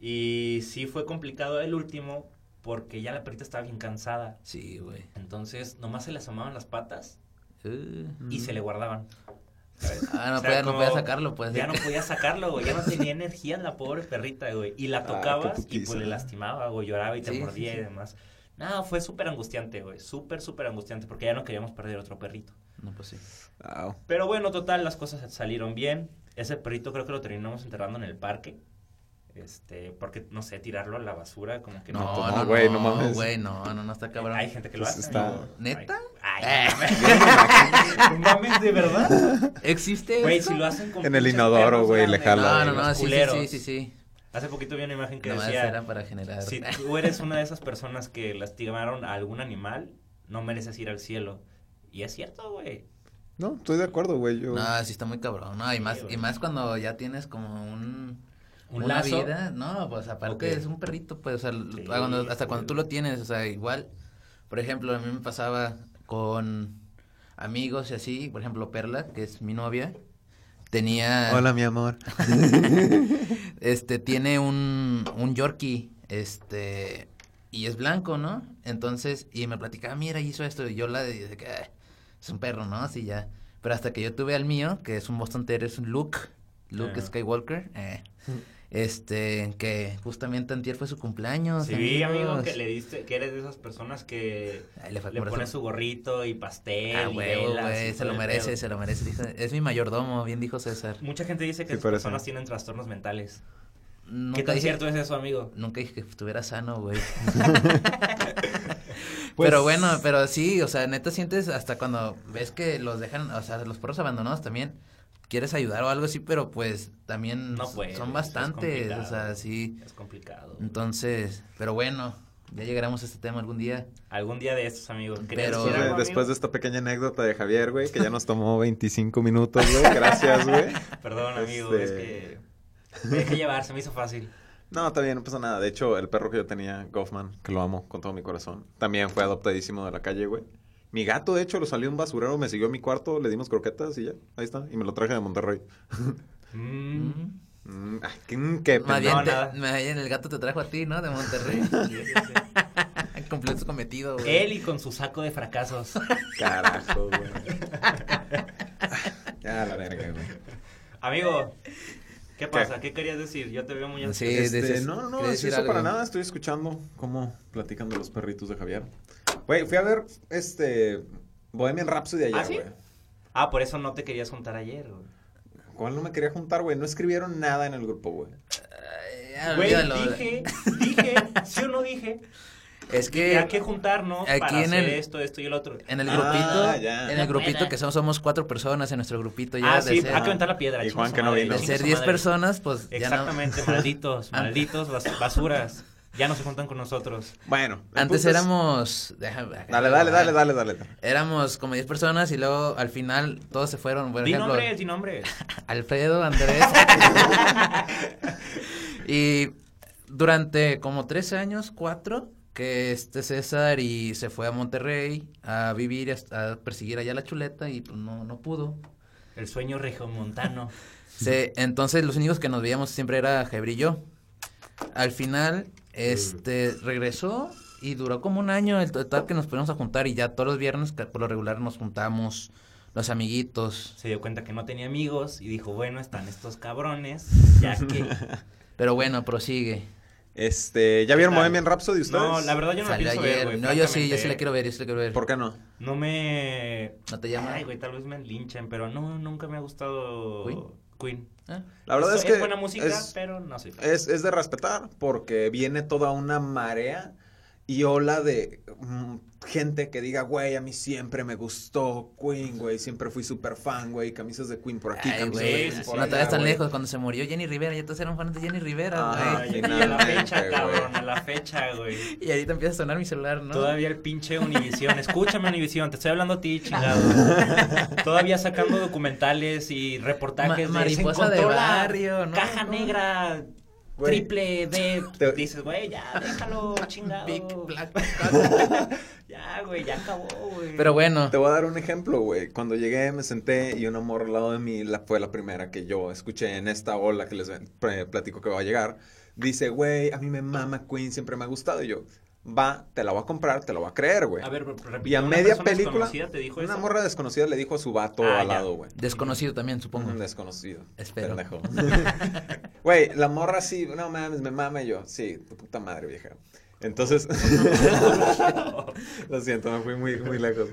[SPEAKER 3] Y sí fue complicado el último porque ya la perrita estaba bien cansada.
[SPEAKER 2] Sí, güey.
[SPEAKER 3] Entonces, nomás se le asomaban las patas
[SPEAKER 2] Uh.
[SPEAKER 3] y se le guardaban.
[SPEAKER 2] Ah, no,
[SPEAKER 3] O sea,
[SPEAKER 2] podía, no
[SPEAKER 3] como
[SPEAKER 2] podía sacarlo, pues.
[SPEAKER 3] Ya no podía sacarlo, güey. Ya no tenía energía la pobre perrita, güey. Y la
[SPEAKER 1] Ah,
[SPEAKER 3] tocabas y pues le lastimaba, güey. Lloraba y te
[SPEAKER 2] Sí,
[SPEAKER 3] mordía
[SPEAKER 2] sí.
[SPEAKER 3] y demás. No, fue súper angustiante, güey. Súper, súper angustiante porque ya no queríamos perder otro perrito.
[SPEAKER 2] No, pues sí.
[SPEAKER 3] Pero bueno, total, las cosas salieron bien. Ese perrito creo que lo terminamos enterrando en el parque. Este, porque, no sé, tirarlo a la basura, como que no.
[SPEAKER 2] No,
[SPEAKER 1] no,
[SPEAKER 2] no, no,
[SPEAKER 1] güey,
[SPEAKER 2] güey,
[SPEAKER 1] no
[SPEAKER 2] no,
[SPEAKER 1] mames.
[SPEAKER 2] güey, no, no, no está cabrón.
[SPEAKER 3] Hay gente que lo
[SPEAKER 1] Pues
[SPEAKER 3] hace.
[SPEAKER 1] está-
[SPEAKER 3] ¿no?
[SPEAKER 2] ¿Neta?
[SPEAKER 3] Ay,
[SPEAKER 2] Eh.
[SPEAKER 3] no mames, de verdad.
[SPEAKER 2] ¿Existe
[SPEAKER 3] Güey,
[SPEAKER 2] eso?
[SPEAKER 3] si lo hacen con
[SPEAKER 1] En el inodoro, güey, le
[SPEAKER 3] grandes,
[SPEAKER 1] jala.
[SPEAKER 2] No, no, no, sí, sí, sí, sí, sí.
[SPEAKER 3] Hace poquito vi una imagen que
[SPEAKER 2] Nomás
[SPEAKER 3] decía,
[SPEAKER 2] era para generar.
[SPEAKER 3] si tú eres una de esas personas que lastimaron a algún animal, no mereces ir al cielo. Y es cierto, güey.
[SPEAKER 1] No, estoy de acuerdo, güey. Yo...
[SPEAKER 2] No, sí está muy cabrón. No, y
[SPEAKER 3] Sí,
[SPEAKER 2] más,
[SPEAKER 3] güey.
[SPEAKER 2] y más cuando ya tienes como un,
[SPEAKER 3] Un
[SPEAKER 2] una
[SPEAKER 3] lazo.
[SPEAKER 2] vida. No, pues aparte
[SPEAKER 3] Ok.
[SPEAKER 2] es un perrito, pues, o sea,
[SPEAKER 3] Sí,
[SPEAKER 2] cuando- hasta cuando tú lo tienes, o sea, igual. Por ejemplo, a mí me pasaba con amigos y así, por ejemplo, Perla, que es mi novia, tenía,
[SPEAKER 1] Hola, mi amor.
[SPEAKER 2] este, tiene un, un Yorkie, este, y es blanco, ¿no? Entonces, y me platicaba, mira, hizo esto, y yo la de, de que, "Ah, es un perro, ¿no? Así ya. Pero hasta que yo tuve al mío, que es un Boston Terrier, es un Luke, Luke Skywalker. Eh. Este, que justamente antier fue su cumpleaños.
[SPEAKER 3] Sí, amigo, que le diste, que eres de esas personas que le, le pones su gorrito y pastel ah,
[SPEAKER 2] güey, se lo merece, se lo merece. Es mi mayordomo, bien dijo César.
[SPEAKER 3] Mucha gente dice que las personas tienen trastornos mentales. ¿Qué tan cierto es eso, amigo?
[SPEAKER 2] Nunca dije que estuviera sano, güey. pero pues bueno, pero sí, o sea, neta sientes hasta cuando ves que los dejan, o sea, los perros abandonados también, quieres ayudar o algo así, pero pues también son bastantes, o sea, sí.
[SPEAKER 3] Es complicado.
[SPEAKER 2] Entonces, pero bueno, ya llegaremos a este tema algún día.
[SPEAKER 3] Algún día de estos, amigos.
[SPEAKER 1] Pero después de esta pequeña anécdota de Javier, güey, que ya nos tomó 25 minutos, güey. Gracias, güey.
[SPEAKER 3] Perdón, amigo, es este, que me dejé llevar, se me hizo fácil.
[SPEAKER 1] No, también no pasa nada. De hecho, el perro que yo tenía, Goffman, que lo amo con todo mi corazón, también fue adoptadísimo de la calle, güey. Mi gato, de hecho, lo salió un basurero, me siguió a mi cuarto, le dimos croquetas y ya, ahí está. Y me lo traje de Monterrey.
[SPEAKER 2] Mm. Mm, ay, qué, Más bien, el gato te trajo a ti, ¿no? De Monterrey. Completo cometido,
[SPEAKER 3] güey. Él y con su saco de fracasos.
[SPEAKER 1] Carajo, güey. ya, la verga, güey.
[SPEAKER 3] Amigo, ¿Qué pasa? ¿Qué? querías decir? Yo te veo muy
[SPEAKER 1] sí, este, No, no, no, es eso para nada. Estoy escuchando cómo platican de los perritos de Javier. Güey, fui a ver este Bohemian Rhapsody ayer,
[SPEAKER 3] ¿Ah,
[SPEAKER 1] güey.
[SPEAKER 3] Ah, por eso no te querías juntar ayer, güey.
[SPEAKER 1] ¿Cuál no me quería juntar, güey? No escribieron nada en el grupo, güey.
[SPEAKER 3] Güey, dije, dije, sí o no dije
[SPEAKER 2] es que
[SPEAKER 3] hay que juntarnos aquí para en hacer el, esto, esto y el otro.
[SPEAKER 2] En el ah, grupito, en el grupito que somos, somos cuatro personas en nuestro grupito
[SPEAKER 3] ya. Ah, sí, hay que aventar la piedra.
[SPEAKER 1] Y Juan que no vino.
[SPEAKER 2] De ser diez personas, pues
[SPEAKER 3] Exactamente, malditos, malditos basuras. Ya no se juntan con nosotros.
[SPEAKER 1] Bueno.
[SPEAKER 2] Antes éramos...
[SPEAKER 1] Déjame, dale, dale, dale, dale, dale.
[SPEAKER 2] Éramos como 10 personas y luego al final todos se fueron.
[SPEAKER 3] Por di ejemplo, nombres, di nombres.
[SPEAKER 2] Alfredo, Andrés. y durante como 13 años, 4, que este César y se fue a Monterrey a vivir, a, perseguir allá la chuleta y pues no, no pudo.
[SPEAKER 3] El sueño regiomontano.
[SPEAKER 2] sí, entonces los únicos que nos veíamos siempre era Jebri y yo. Al final, este, regresó y duró como un año el total que nos pudimos a juntar y ya todos los viernes por lo regular nos juntamos los amiguitos.
[SPEAKER 3] Se dio cuenta que no tenía amigos y dijo, bueno, están estos cabrones, ya que...
[SPEAKER 2] Pero bueno, prosigue.
[SPEAKER 1] Este, ¿ya vieron Bohemian Rhapsody ustedes?
[SPEAKER 3] No, la verdad yo no la pienso ver, güey.
[SPEAKER 2] No, yo sí, yo sí la quiero ver, yo sí la quiero ver.
[SPEAKER 1] ¿Por qué no?
[SPEAKER 3] No me...
[SPEAKER 2] ¿No te llama?
[SPEAKER 3] Ay, güey, tal vez me linchen, pero no, nunca me ha gustado Queen. Queen.
[SPEAKER 1] ¿Ah? La verdad es, es que...
[SPEAKER 3] Es buena música, pero no sé.
[SPEAKER 1] Es, es de respetar, porque viene toda una marea y ola de mm, gente que diga, güey, a mí siempre me gustó Queen, güey, siempre fui súper fan, güey, camisas de Queen por aquí, camisas
[SPEAKER 2] de Queen por No te tan lejos, cuando se murió Jenny Rivera, ya todos eran fans de Jenny Rivera,
[SPEAKER 3] güey. y a la fecha, cabrón, a la fecha, güey.
[SPEAKER 2] Y ahorita empieza a sonar mi celular, ¿no?
[SPEAKER 3] Todavía el pinche Univisión, escúchame Univisión, te estoy hablando a ti, chingado. Todavía sacando documentales y reportajes
[SPEAKER 2] Ma mariposa de, barrio,
[SPEAKER 3] ¿no? Caja negra triple D. Dices, güey, ya, déjalo, chingado. Big Black. ya, güey, ya acabó, güey.
[SPEAKER 2] Pero bueno.
[SPEAKER 1] Te voy a dar un ejemplo, güey. Cuando llegué, me senté y un amor al lado de mí la, fue la primera que yo escuché en esta ola que les platico que va a llegar. Dice, güey, a mí me mama Queen, siempre me ha gustado. Y yo, va, te la voy a comprar, te la voy a creer, güey.
[SPEAKER 3] A ver,
[SPEAKER 1] Y a media película, te dijo una morra desconocida le dijo a su vato ah, al lado, güey.
[SPEAKER 2] Desconocido también, supongo.
[SPEAKER 1] desconocido.
[SPEAKER 2] Espero.
[SPEAKER 1] Güey, la morra sí, no mames, me mama yo. Sí, tu puta madre, vieja. Entonces, lo siento, me fui muy, muy lejos.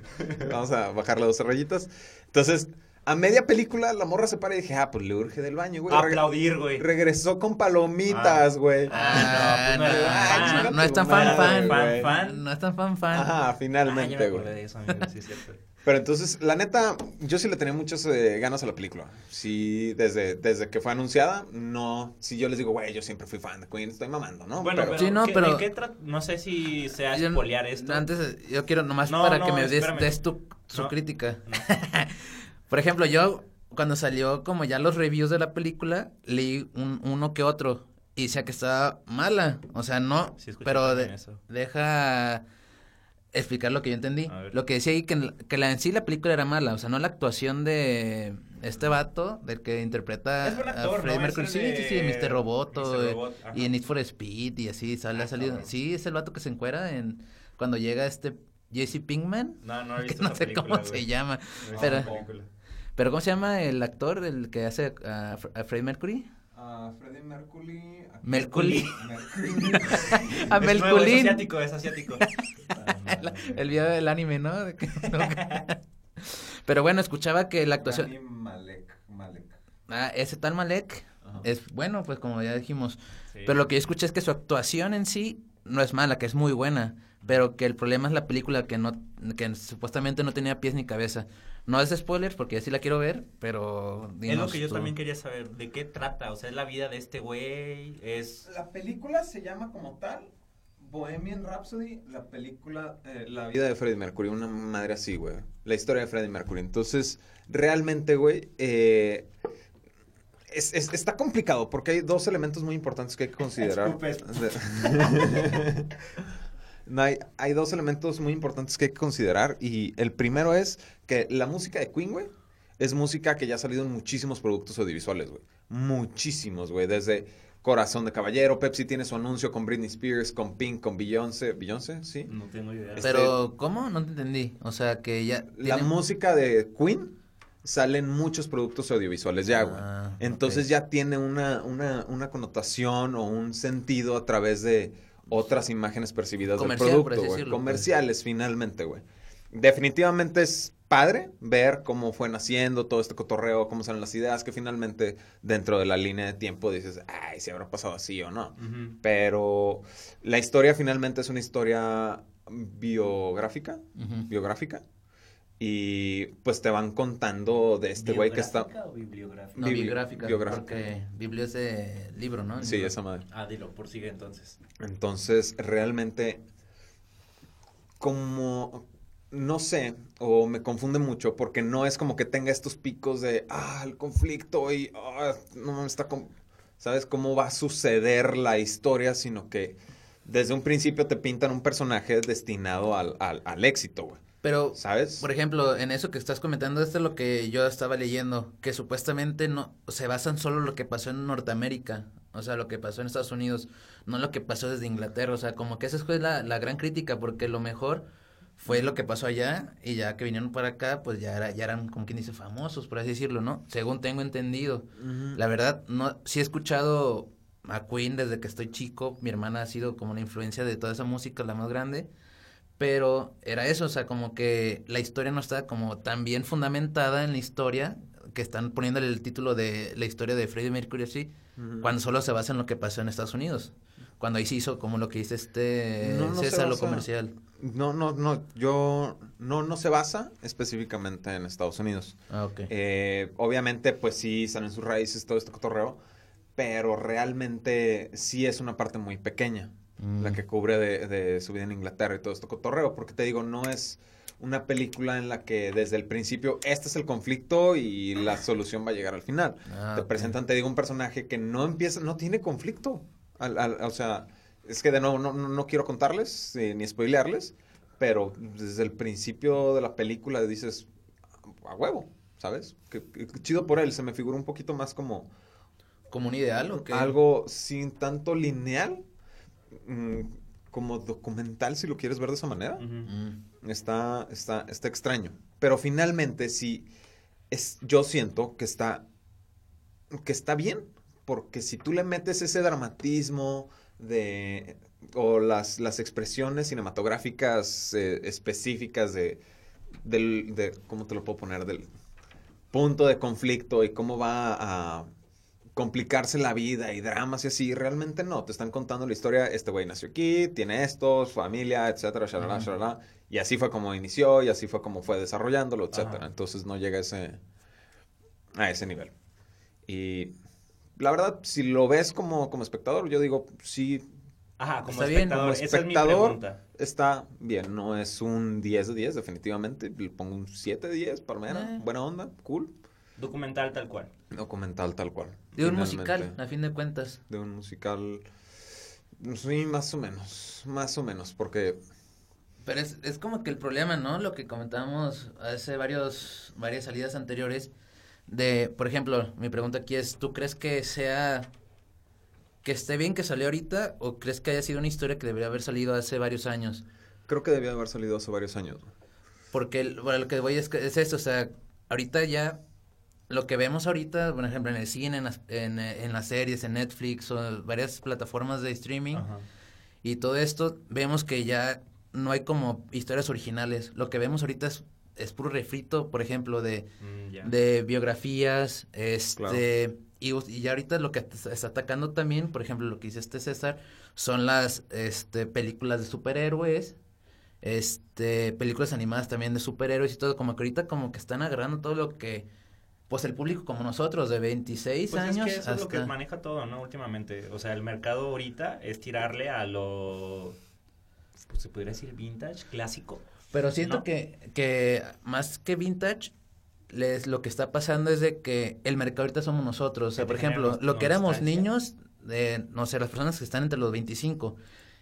[SPEAKER 1] Vamos a bajarle dos rayitas. Entonces, a media película, la morra se para y dije, ah, pues le urge del baño, güey.
[SPEAKER 3] Aplaudir, güey.
[SPEAKER 1] Regresó con palomitas, güey.
[SPEAKER 2] Ah, no, pues no, ah, no, es tan fan, fan. fan, fan. No es tan fan, fan.
[SPEAKER 1] Ajá, finalmente, ah, güey. Eso, sí, cierto. Pero entonces, la neta, yo sí le tenía muchas eh, ganas a la película. Sí, desde, desde que fue anunciada, no. Si yo les digo, güey, yo siempre fui fan de Queen, estoy mamando, ¿no?
[SPEAKER 3] Bueno, pero, sí, no, pero. no sé si sea espolear esto.
[SPEAKER 2] Antes, yo quiero nomás para que me des, tu, su crítica. Por ejemplo, yo cuando salió como ya los reviews de la película, leí un, uno que otro y decía que estaba mala. O sea, no, pero deja explicar lo que yo entendí. Lo que decía ahí que, que la, en sí la película era mala, o sea, no la actuación de este vato, del que interpreta
[SPEAKER 3] a Freddie Mercury.
[SPEAKER 2] Sí, sí, sí, Mr. Roboto, y en Need for Speed y así, sale, ha ah, salido. Sí, es el vato que se encuera en cuando llega este Jesse Pinkman.
[SPEAKER 3] No, no he
[SPEAKER 2] visto No sé cómo se llama, pero... Pero ¿cómo se llama el actor, el que hace a, a Freddie Mercury?
[SPEAKER 1] A Freddie Mercury.
[SPEAKER 2] Mercury.
[SPEAKER 3] a Mercury. Es, asiático, es asiático.
[SPEAKER 2] el video del anime, ¿no? Pero bueno, escuchaba que la actuación...
[SPEAKER 1] Malek, Malek.
[SPEAKER 2] Ah, ese tal Malek es bueno, pues como ya dijimos. Pero lo que yo escuché es que su actuación en sí no es mala, que es muy buena, pero que el problema es la película que no que supuestamente no tenía pies ni cabeza. No es spoiler porque ya sí la quiero ver, pero
[SPEAKER 3] Es lo que yo también quería saber, ¿de qué trata? O sea, es la vida de este güey, es
[SPEAKER 1] La película se llama como tal Bohemian Rhapsody, la película eh, La vida de Freddie Mercury, una madre así, güey. La historia de Freddie Mercury. Entonces, realmente, güey, eh es, está complicado porque hay dos elementos muy importantes que hay que considerar. no, hay, hay, dos elementos muy importantes que hay que considerar y el primero es que la música de Queen, güey, es música que ya ha salido en muchísimos productos audiovisuales, güey. Muchísimos, güey. Desde Corazón de Caballero, Pepsi tiene su anuncio con Britney Spears, con Pink, con Beyoncé. ¿Beyoncé? Sí.
[SPEAKER 3] No tengo idea.
[SPEAKER 2] Pero, ¿cómo? No te entendí. O sea, que ya...
[SPEAKER 1] La música de Queen salen muchos productos audiovisuales ya, güey. Ah, Entonces ya tiene una, una, una, connotación o un sentido a través de otras imágenes percibidas del producto, güey. Pues. Comerciales, finalmente, güey. Definitivamente es padre ver cómo fue naciendo todo este cotorreo, cómo salen las ideas, que finalmente dentro de la línea de tiempo dices, ay, si habrá pasado así o no. Pero la historia finalmente es una historia biográfica, biográfica, y pues te van contando de este güey que está.
[SPEAKER 3] o bibliográfica?
[SPEAKER 2] No, bibliográfica. biográfica. Porque Biblia es de libro, ¿no?
[SPEAKER 1] Sí, esa madre.
[SPEAKER 3] Ah, dilo, por sigue entonces.
[SPEAKER 1] Entonces, realmente, como. No sé, o me confunde mucho, porque no es como que tenga estos picos de. Ah, el conflicto y. Ah, no está. ¿Sabes cómo va a suceder la historia? Sino que desde un principio te pintan un personaje destinado al, al, al éxito, güey.
[SPEAKER 2] Pero, ¿sabes? Por ejemplo, en eso que estás comentando, esto es lo que yo estaba leyendo, que supuestamente no se basan solo en lo que pasó en Norteamérica, o sea, lo que pasó en Estados Unidos, no lo que pasó desde Inglaterra, o sea, como que esa es la, la gran crítica, porque lo mejor fue lo que pasó allá y ya que vinieron para acá, pues ya, era, ya eran, como quien dice, famosos, por así decirlo, ¿no? Según tengo entendido. La verdad, no, sí he escuchado a Queen desde que estoy chico, mi hermana ha sido como una influencia de toda esa música, la más grande pero era eso, o sea, como que la historia no está como tan bien fundamentada en la historia, que están poniéndole el título de la historia de Freddie Mercury así, cuando solo se basa en lo que pasó en Estados Unidos. Cuando ahí se hizo como lo que dice este César, lo comercial.
[SPEAKER 1] No, no, no, yo, no, no se basa específicamente en Estados Unidos.
[SPEAKER 2] Ah, ok.
[SPEAKER 1] Eh, obviamente, pues sí, salen sus raíces, todo este cotorreo, pero realmente sí es una parte muy pequeña la mm. que cubre de, su vida en Inglaterra y todo esto cotorreo, porque te digo, no es una película en la que desde el principio este es el conflicto y la solución va a llegar al final. Ah, te presentan, te digo, un personaje que no empieza, no tiene conflicto. O sea, es que de nuevo no, no, quiero contarles eh, ni spoilearles, pero desde el principio de la película dices, a huevo, ¿sabes? Que, chido por él, se me figura un poquito más como...
[SPEAKER 2] ¿Como un ideal o qué?
[SPEAKER 1] Algo sin tanto lineal, Mm, como documental, si lo quieres ver de esa manera. Mm. está, está, está extraño. Pero finalmente sí, es, yo siento que está, que está bien, porque si tú le metes ese dramatismo de, o las, las expresiones cinematográficas eh, específicas de, del, de, ¿cómo te lo puedo poner? Del punto de conflicto y cómo va a complicarse la vida y dramas y así, realmente no, te están contando la historia, este güey nació aquí, tiene esto, familia, etcétera, shalala, shalala, y así fue como inició y así fue como fue desarrollándolo, etcétera. Entonces no llega a ese a ese nivel. Y la verdad, si lo ves como, como espectador, yo digo, sí.
[SPEAKER 3] Ajá, como espectador, esa es mi pregunta.
[SPEAKER 1] está bien, no es un 10 de 10, definitivamente, le pongo un 7 de 10, para eh. buena onda, cool.
[SPEAKER 3] Documental tal cual.
[SPEAKER 1] Documental tal cual.
[SPEAKER 2] De un musical, a fin de cuentas.
[SPEAKER 1] De un musical. Sí, más o menos. Más o menos, porque.
[SPEAKER 2] Pero es, es como que el problema, ¿no? Lo que comentábamos hace varios, varias salidas anteriores. De, por ejemplo, mi pregunta aquí es: ¿tú crees que sea. que esté bien que salió ahorita o crees que haya sido una historia que debería haber salido hace varios años?
[SPEAKER 1] Creo que debía haber salido hace varios años.
[SPEAKER 2] Porque, bueno, lo que voy es, es esto, o sea, ahorita ya lo que vemos ahorita, por ejemplo, en el cine, en las, en, en las series, en Netflix o varias plataformas de streaming y todo esto, vemos que ya no hay como historias originales. Lo que vemos ahorita es, es puro refrito, por ejemplo, de, mm, de biografías, este... Y, y, ya ahorita lo que está atacando también, por ejemplo, lo que dice este César, son las este, películas de superhéroes, este, películas animadas también de superhéroes y todo, como que ahorita como que están agarrando todo lo que, pues el público como nosotros, de 26 pues años.
[SPEAKER 3] Es que eso es lo que maneja todo, ¿no? Últimamente, o sea, el mercado ahorita es tirarle a lo, pues se podría decir vintage, clásico.
[SPEAKER 2] Pero siento que, que más que vintage, les, lo que está pasando es de que el mercado ahorita somos nosotros. O sea, por ejemplo, lo que éramos niños, de, no sé, las personas que están entre los 25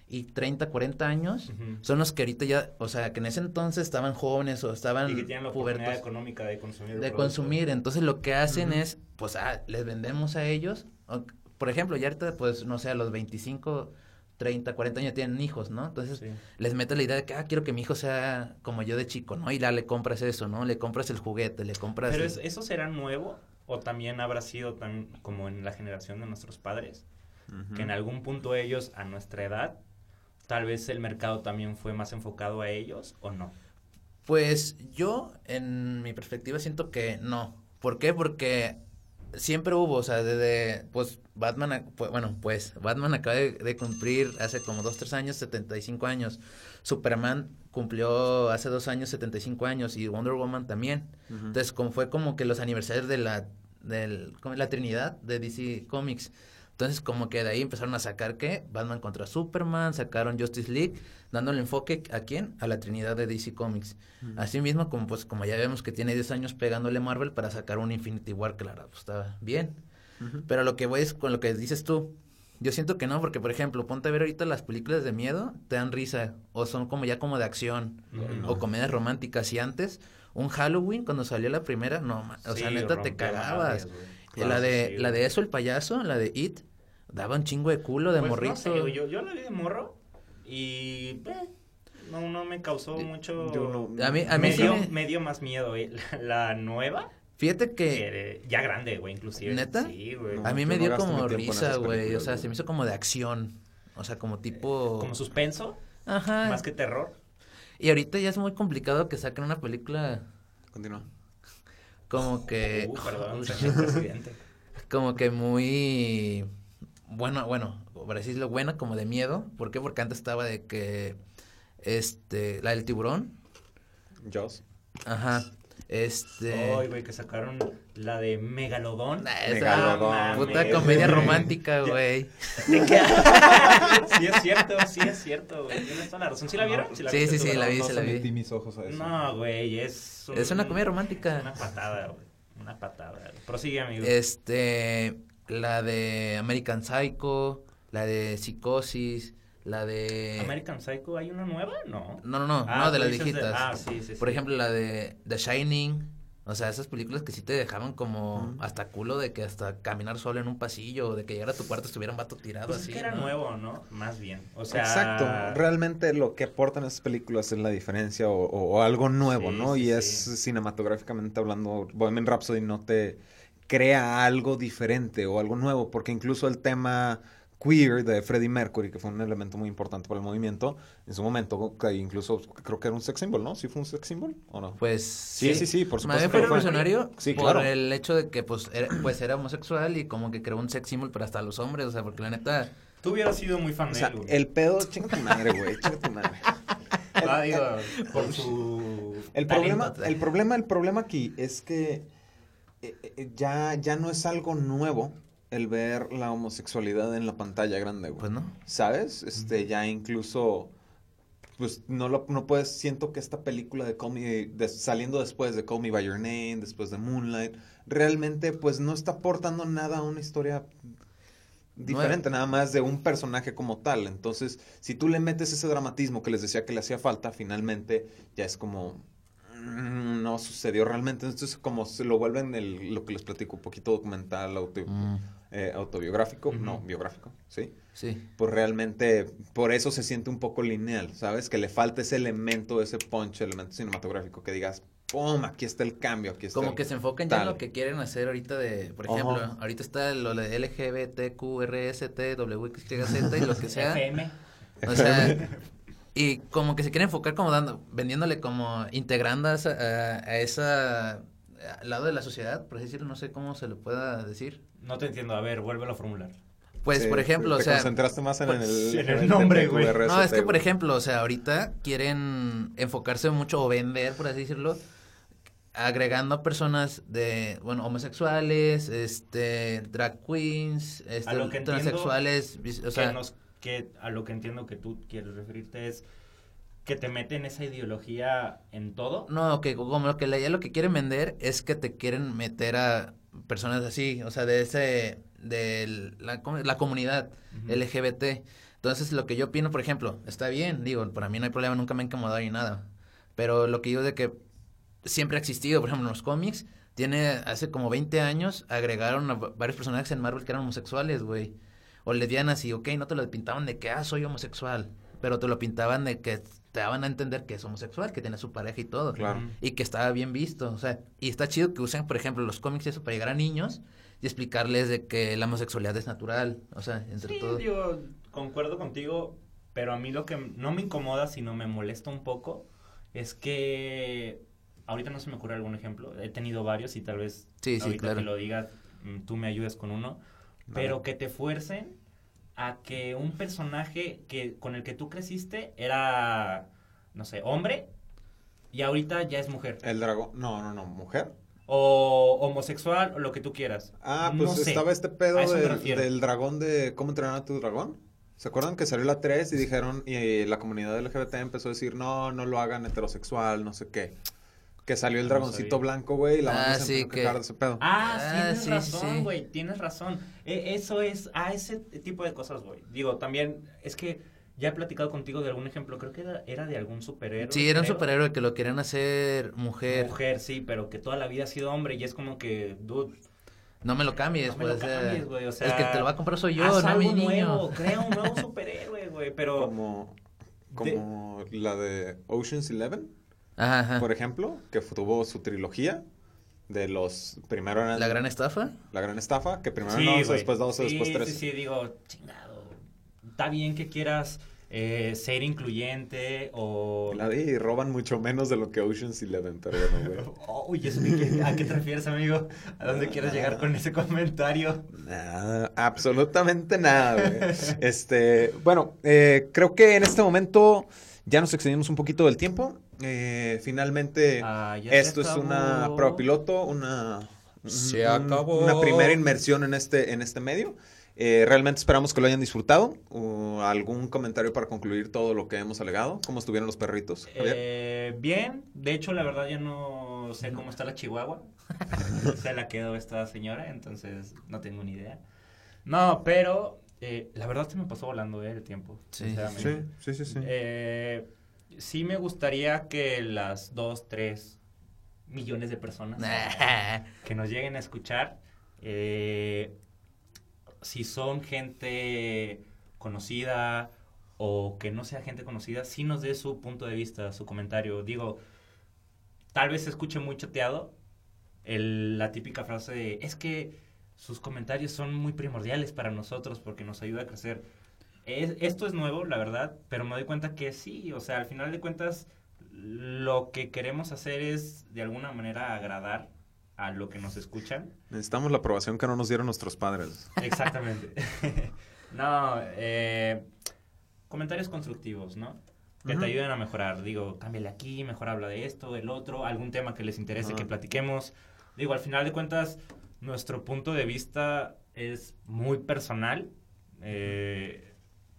[SPEAKER 2] y 30, 40 años, son los que ahorita ya, o sea, que en ese entonces estaban jóvenes o estaban
[SPEAKER 3] y que tienen la oportunidad económica de consumir.
[SPEAKER 2] De consumir, entonces lo que hacen es, pues, ah, les vendemos a ellos, por ejemplo, ya ahorita, pues, no sé, a los 25, 30, 40 años tienen hijos, ¿no? Entonces les mete la idea de que, ah, quiero que mi hijo sea como yo de chico, ¿no? Y ya le compras eso, ¿no? Le compras el juguete, le compras...
[SPEAKER 3] Pero eso será nuevo o también habrá sido tan como en la generación de nuestros padres, que en algún punto ellos a nuestra edad, tal vez el mercado también fue más enfocado a ellos o no.
[SPEAKER 2] Pues yo, en mi perspectiva, siento que no. ¿Por qué? Porque siempre hubo, o sea, desde, pues, Batman, pues, bueno, pues, Batman acaba de, cumplir hace como dos, tres años, 75 años. Superman cumplió hace dos años, 75 años, y Wonder Woman también. Entonces, como fue como que los aniversarios de la, del, la Trinidad de DC Comics. Entonces, como que de ahí empezaron a sacar, ¿qué? Batman contra Superman, sacaron Justice League, dándole enfoque, ¿a quién? A la Trinidad de DC Comics. Así mismo, como pues, como ya vemos que tiene 10 años pegándole Marvel para sacar un Infinity War, claro, pues está bien. Pero lo que voy es con lo que dices tú. Yo siento que no, porque por ejemplo, ponte a ver ahorita las películas de miedo, te dan risa, o son como ya como de acción, o comedias románticas. Y antes, un Halloween, cuando salió la primera, no, o sea, neta te cagabas la de, la de eso, el payaso, la de It, daba un chingo de culo de pues morrito.
[SPEAKER 3] yo, yo la vi de morro y eh, no, no me causó mucho.
[SPEAKER 2] a mí, a mí
[SPEAKER 3] me, dio, más miedo. Eh. La, nueva.
[SPEAKER 2] Fíjate que.
[SPEAKER 3] ya grande, güey, inclusive.
[SPEAKER 2] ¿Neta?
[SPEAKER 3] Sí, güey.
[SPEAKER 2] a mí me dio como risa, güey. O sea, se me hizo como de acción. O sea, como tipo.
[SPEAKER 3] Como suspenso. Ajá. Más que terror.
[SPEAKER 2] Y ahorita ya es muy complicado que saquen una película.
[SPEAKER 1] Continúa
[SPEAKER 2] como que... Uh, perdón, como que muy... Bueno, bueno, para decirlo buena, como de miedo. ¿Por qué? Porque antes estaba de que... Este... La del tiburón.
[SPEAKER 1] Jaws.
[SPEAKER 2] Ajá. Este.
[SPEAKER 3] Ay, güey, que sacaron la de Megalodón.
[SPEAKER 2] Esa puta comedia romántica, güey.
[SPEAKER 3] sí es cierto, sí es cierto, güey. Tienes toda la razón. ¿Sí la vieron?
[SPEAKER 2] ¿Sí, sí, sí, sí, la vi, se la vi.
[SPEAKER 1] mis ojos a eso.
[SPEAKER 3] No, güey, es.
[SPEAKER 2] Es una comedia romántica.
[SPEAKER 3] Una patada, güey. Una patada. Prosigue, amigo.
[SPEAKER 2] Este. La de American Psycho, la de Psicosis. La de...
[SPEAKER 3] American Psycho, ¿hay una nueva? No.
[SPEAKER 2] No, no, no, ah, no de las viejitas. Ah, sí, sí, Por ejemplo, la de The Shining. O sea, esas películas que sí te dejaban como hasta culo de que hasta caminar solo en un pasillo, o de que llegara a tu cuarto estuviera un vato tirado
[SPEAKER 3] pues
[SPEAKER 2] así.
[SPEAKER 3] Es que era nuevo, ¿no? Más bien. O sea...
[SPEAKER 1] Exacto. Realmente lo que aportan esas películas es la diferencia o, algo nuevo, ¿no? y es cinematográficamente hablando, Bohemian Rhapsody no te crea algo diferente o algo nuevo, porque incluso el tema queer de Freddie Mercury, que fue un elemento muy importante para el movimiento, en su momento, incluso creo que era un sex symbol, ¿no? ¿Sí fue un sex symbol o no?
[SPEAKER 2] Pues
[SPEAKER 1] sí, sí, sí, por supuesto.
[SPEAKER 2] fue revolucionario sí, por el hecho de que pues era, pues era homosexual y como que creó un sex symbol para hasta los hombres, o sea, porque la neta...
[SPEAKER 3] Tú hubieras sido muy fan
[SPEAKER 1] o sea, el pedo, chinga tu madre, güey, chinga tu madre.
[SPEAKER 3] Ah, digo, por su...
[SPEAKER 1] El problema, el problema, el problema aquí es que eh, eh, ya, ya no es algo nuevo el ver la homosexualidad en la pantalla grande, güey.
[SPEAKER 2] Pues no.
[SPEAKER 1] ¿Sabes? Este, ya incluso, pues no lo, no puedes, siento que esta película de Call Me, saliendo después de Call Me By Your Name, después de Moonlight, realmente pues no está aportando nada a una historia diferente, nada más de un personaje como tal. Entonces, si tú le metes ese dramatismo que les decía que le hacía falta, finalmente ya es como, mm, no sucedió realmente. Entonces, como se lo vuelven el, lo que les platico, un poquito documental, auto, mm. Eh, autobiográfico, no, biográfico, ¿sí?
[SPEAKER 2] Sí.
[SPEAKER 1] Pues realmente, por eso se siente un poco lineal, ¿sabes? Que le falta ese elemento, ese punch, elemento cinematográfico, que digas, ¡pum! Aquí está el cambio, aquí está
[SPEAKER 2] Como que se enfocan ya en lo que quieren hacer ahorita de, por ejemplo, ahorita está lo de LGBT, Q, R, S, T, W, X, Y, lo que sea.
[SPEAKER 3] FM.
[SPEAKER 2] O sea, y como que se quieren enfocar como dando, vendiéndole como, integrando a esa, a, esa al lado de la sociedad, por así decirlo, no sé cómo se lo pueda decir.
[SPEAKER 3] No te entiendo, a ver, vuélvelo a formular.
[SPEAKER 2] Pues, por ejemplo,
[SPEAKER 1] o
[SPEAKER 2] sea...
[SPEAKER 1] Te concentraste más en,
[SPEAKER 3] pues,
[SPEAKER 1] el,
[SPEAKER 3] en el nombre, güey.
[SPEAKER 2] No, es que, por ejemplo, o sea, ahorita quieren enfocarse mucho o vender, por así decirlo, agregando personas de, bueno, homosexuales, este, drag queens, este, a transexuales, o sea...
[SPEAKER 3] Que, a lo que entiendo que tú quieres referirte es que te meten esa ideología en todo.
[SPEAKER 2] No, que como lo que ya lo que quieren vender es que te quieren meter a personas así, o sea, de ese de la, la comunidad LGBT. Entonces, lo que yo opino, por ejemplo, está bien, digo, para mí no hay problema, nunca me he incomodado ni nada. Pero lo que yo de que siempre ha existido, por ejemplo, en los cómics, tiene, hace como 20 años, agregaron a varios personajes en Marvel que eran homosexuales, güey. O lesbianas y, ok, no te lo pintaban de que, ah, soy homosexual, pero te lo pintaban de que te daban a entender que es homosexual, que tiene su pareja y todo.
[SPEAKER 1] Claro.
[SPEAKER 2] Y que estaba bien visto, o sea, y está chido que usen, por ejemplo, los cómics y eso para llegar a niños y explicarles de que la homosexualidad es natural, o sea, entre
[SPEAKER 3] sí,
[SPEAKER 2] todo.
[SPEAKER 3] Yo concuerdo contigo, pero a mí lo que no me incomoda, sino me molesta un poco, es que ahorita no se me ocurre algún ejemplo, he tenido varios y tal vez
[SPEAKER 2] sí,
[SPEAKER 3] ahorita que lo digas mm, tú me ayudes con uno, pero que te fuercen a que un personaje que con el que tú creciste era no sé, hombre y ahorita ya es mujer.
[SPEAKER 1] El dragón, no, no, no, mujer
[SPEAKER 3] o homosexual o lo que tú quieras.
[SPEAKER 1] Ah, pues estaba este pedo del, dragón de cómo entrenar a tu dragón. ¿Se acuerdan que salió la 3 y dijeron, y la comunidad LGBT empezó a decir, no, no lo hagan heterosexual, no sé qué? Que salió el dragoncito blanco, güey, y la
[SPEAKER 2] banda ah, se sí, que...
[SPEAKER 3] de ese pedo. Ah, sí, ah, tienes razón, güey, tienes razón. E, eso es, a ese tipo de cosas, güey. Digo, también, es que ya he platicado contigo de algún ejemplo, creo que era, de algún superhéroe.
[SPEAKER 2] Sí, era un superhéroe que lo querían hacer mujer.
[SPEAKER 3] Mujer, sí, pero que toda la vida ha sido hombre y es como que, dude.
[SPEAKER 2] No me lo cambies,
[SPEAKER 3] no me lo cambies, güey, o sea.
[SPEAKER 2] El que te lo va a comprar soy yo, no mi niño.
[SPEAKER 3] Nuevo, crea un nuevo superhéroe, güey, pero.
[SPEAKER 1] Como, como la de Ocean's Eleven,
[SPEAKER 2] ajá,
[SPEAKER 1] por ejemplo, que tuvo su trilogía de los primero eran
[SPEAKER 2] la gran estafa
[SPEAKER 1] la gran estafa que primero sí, no, después dos después tres
[SPEAKER 3] sí sí digo chingado está bien que quieras eh, ser incluyente o...
[SPEAKER 1] La vi roban mucho menos de lo que Ocean's Eleven, pero bueno,
[SPEAKER 3] güey. Uy, ¿a qué te refieres, amigo? ¿A dónde quieres llegar con ese comentario?
[SPEAKER 1] Nada, absolutamente nada, güey. Este, bueno, eh, creo que en este momento ya nos excedimos un poquito del tiempo. Eh, finalmente, ah, esto es una prueba piloto, una...
[SPEAKER 2] Se acabó.
[SPEAKER 1] Una primera inmersión en este, en este medio. Eh, realmente esperamos que lo hayan disfrutado. ¿Algún comentario para concluir todo lo que hemos alegado? ¿Cómo estuvieron los perritos?
[SPEAKER 3] Eh, bien, de hecho la verdad ya no sé cómo está la chihuahua. Se la quedó esta señora, entonces no tengo ni idea. No, pero eh, la verdad se me pasó volando el tiempo.
[SPEAKER 1] Sí, sí, sí, sí.
[SPEAKER 3] sí me gustaría que las dos, tres millones de personas que nos lleguen a escuchar eh, si son gente conocida o que no sea gente conocida, sí nos dé su punto de vista, su comentario. Digo, tal vez se escuche muy choteado el, la típica frase de, es que sus comentarios son muy primordiales para nosotros porque nos ayuda a crecer. Esto es nuevo, la verdad, pero me doy cuenta que sí, o sea, al final de cuentas, lo que queremos hacer es de alguna manera agradar a lo que nos escuchan.
[SPEAKER 1] Necesitamos la aprobación que no nos dieron nuestros padres.
[SPEAKER 3] Exactamente. no, eh, comentarios constructivos, ¿no? Que te ayuden a mejorar. Digo, cámbiale aquí, mejor habla de esto, del otro, algún tema que les interese que platiquemos. Digo, al final de cuentas, nuestro punto de vista es muy personal. Eh,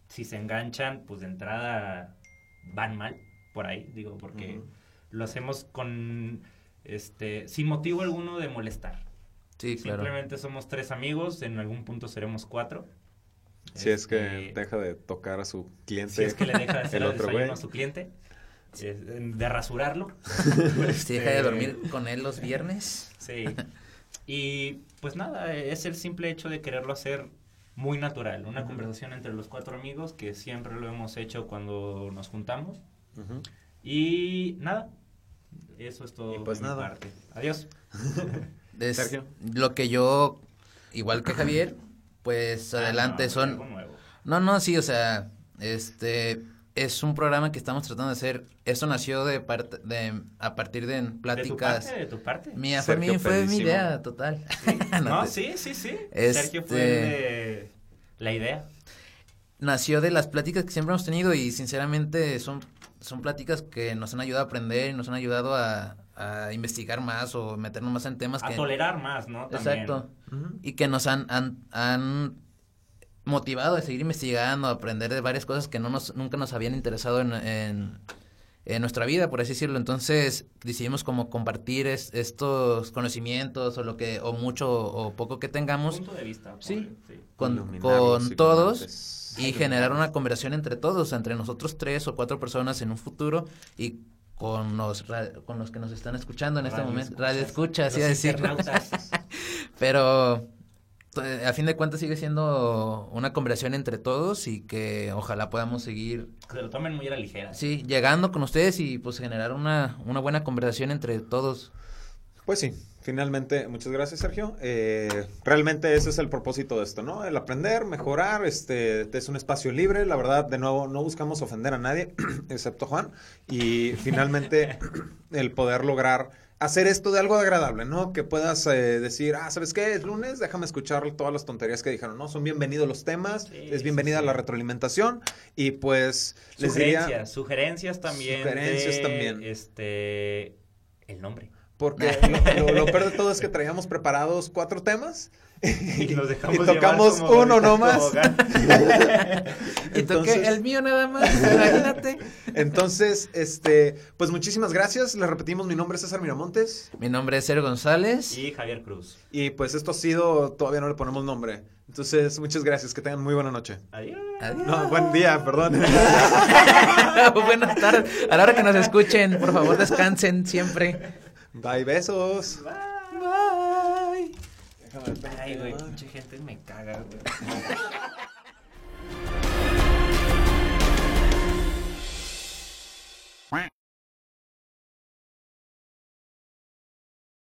[SPEAKER 3] si se enganchan, pues de entrada van mal por ahí, digo, porque lo hacemos con este, sin motivo alguno de molestar.
[SPEAKER 2] Sí,
[SPEAKER 3] Simplemente somos tres amigos, en algún punto seremos cuatro.
[SPEAKER 1] Si es que este, deja de tocar a su cliente. Si
[SPEAKER 3] es que le deja de hacer el, otro desayuno a su cliente. de rasurarlo.
[SPEAKER 2] Si deja de dormir con él los viernes.
[SPEAKER 3] Sí. Y pues nada, es el simple hecho de quererlo hacer muy natural. Una conversación entre los cuatro amigos que siempre lo hemos hecho cuando nos juntamos. Y nada, Eso es todo.
[SPEAKER 1] Y pues
[SPEAKER 3] de mi
[SPEAKER 1] nada.
[SPEAKER 3] parte. Adiós.
[SPEAKER 2] Es
[SPEAKER 1] Sergio.
[SPEAKER 2] Lo que yo, igual que Javier, pues adelante
[SPEAKER 3] Ah, no,
[SPEAKER 2] son... No, no, sí, o sea, este es un programa que estamos tratando de hacer. Esto nació de parte de a partir de
[SPEAKER 3] ¿De tu
[SPEAKER 2] pláticas.
[SPEAKER 3] parte? ¿De tu parte?
[SPEAKER 2] Mía, fue mi, fue mi idea total. No
[SPEAKER 3] No,
[SPEAKER 2] te-
[SPEAKER 3] sí, sí, sí.
[SPEAKER 2] Este-
[SPEAKER 3] Sergio fue de la idea.
[SPEAKER 2] Nació de las pláticas que siempre hemos tenido y sinceramente son son pláticas que nos han ayudado a aprender y nos han ayudado a, a investigar más o meternos más en temas
[SPEAKER 3] A
[SPEAKER 2] que
[SPEAKER 3] tolerar más, ¿no? También.
[SPEAKER 2] exacto y que nos han, han, han motivado a seguir investigando, a aprender de varias cosas que no nos, nunca nos habían interesado en, en, en nuestra vida, por así decirlo. Entonces decidimos como compartir es- estos conocimientos o lo que, o mucho o poco que tengamos
[SPEAKER 3] Punto de vista.
[SPEAKER 2] Sí.
[SPEAKER 3] sí.
[SPEAKER 2] con, todos y generar una conversación entre todos, entre nosotros tres o cuatro personas en un futuro y con los, con los que nos están escuchando en este momento. Radio escucha, así a decirlo.
[SPEAKER 3] internautas.
[SPEAKER 2] Pero a fin de cuentas sigue siendo una conversación entre todos y que ojalá podamos seguir,
[SPEAKER 3] que se lo tomen muy a la ligera.
[SPEAKER 2] sí, llegando con ustedes y pues generar una, una buena conversación entre todos.
[SPEAKER 1] Pues sí, finalmente, muchas gracias Sergio. Eh, realmente ese es el propósito de esto, ¿no? El aprender, mejorar, este es un espacio libre, la verdad, de nuevo, no buscamos ofender a nadie, excepto Juan, y finalmente el poder lograr hacer esto de algo agradable, ¿no? Que puedas eh, decir, ah, ¿sabes qué? Es lunes, déjame escuchar todas las tonterías que dijeron, ¿no? Son bienvenidos los temas,
[SPEAKER 3] Sí,
[SPEAKER 1] es bienvenida
[SPEAKER 3] sí.
[SPEAKER 1] la retroalimentación, y pues les
[SPEAKER 3] Sugerencias,
[SPEAKER 1] diría...
[SPEAKER 3] sugerencias también.
[SPEAKER 1] Sugerencias
[SPEAKER 3] de,
[SPEAKER 1] también.
[SPEAKER 3] Este. El nombre.
[SPEAKER 1] Porque lo, lo- lo peor de todo es que traíamos preparados cuatro temas.
[SPEAKER 3] Y nos dejamos
[SPEAKER 1] Y tocamos
[SPEAKER 3] como
[SPEAKER 1] uno nomás.
[SPEAKER 2] Y toqué el mío nada más, imagínate.
[SPEAKER 1] Entonces, este, pues muchísimas gracias. Les repetimos, mi nombre es César Miramontes.
[SPEAKER 2] Mi nombre es Sergio González.
[SPEAKER 3] Y Javier Cruz.
[SPEAKER 1] Y pues esto ha sido, todavía no le ponemos nombre. Entonces, muchas gracias. Que tengan muy buena noche.
[SPEAKER 3] Adiós.
[SPEAKER 2] Adiós.
[SPEAKER 1] No, buen día, perdón.
[SPEAKER 2] Buenas tardes. A la hora que nos escuchen, por favor, descansen siempre.
[SPEAKER 1] Bye, besos.
[SPEAKER 2] Bye.
[SPEAKER 3] Ay, güey, pinche gente me caga, güey.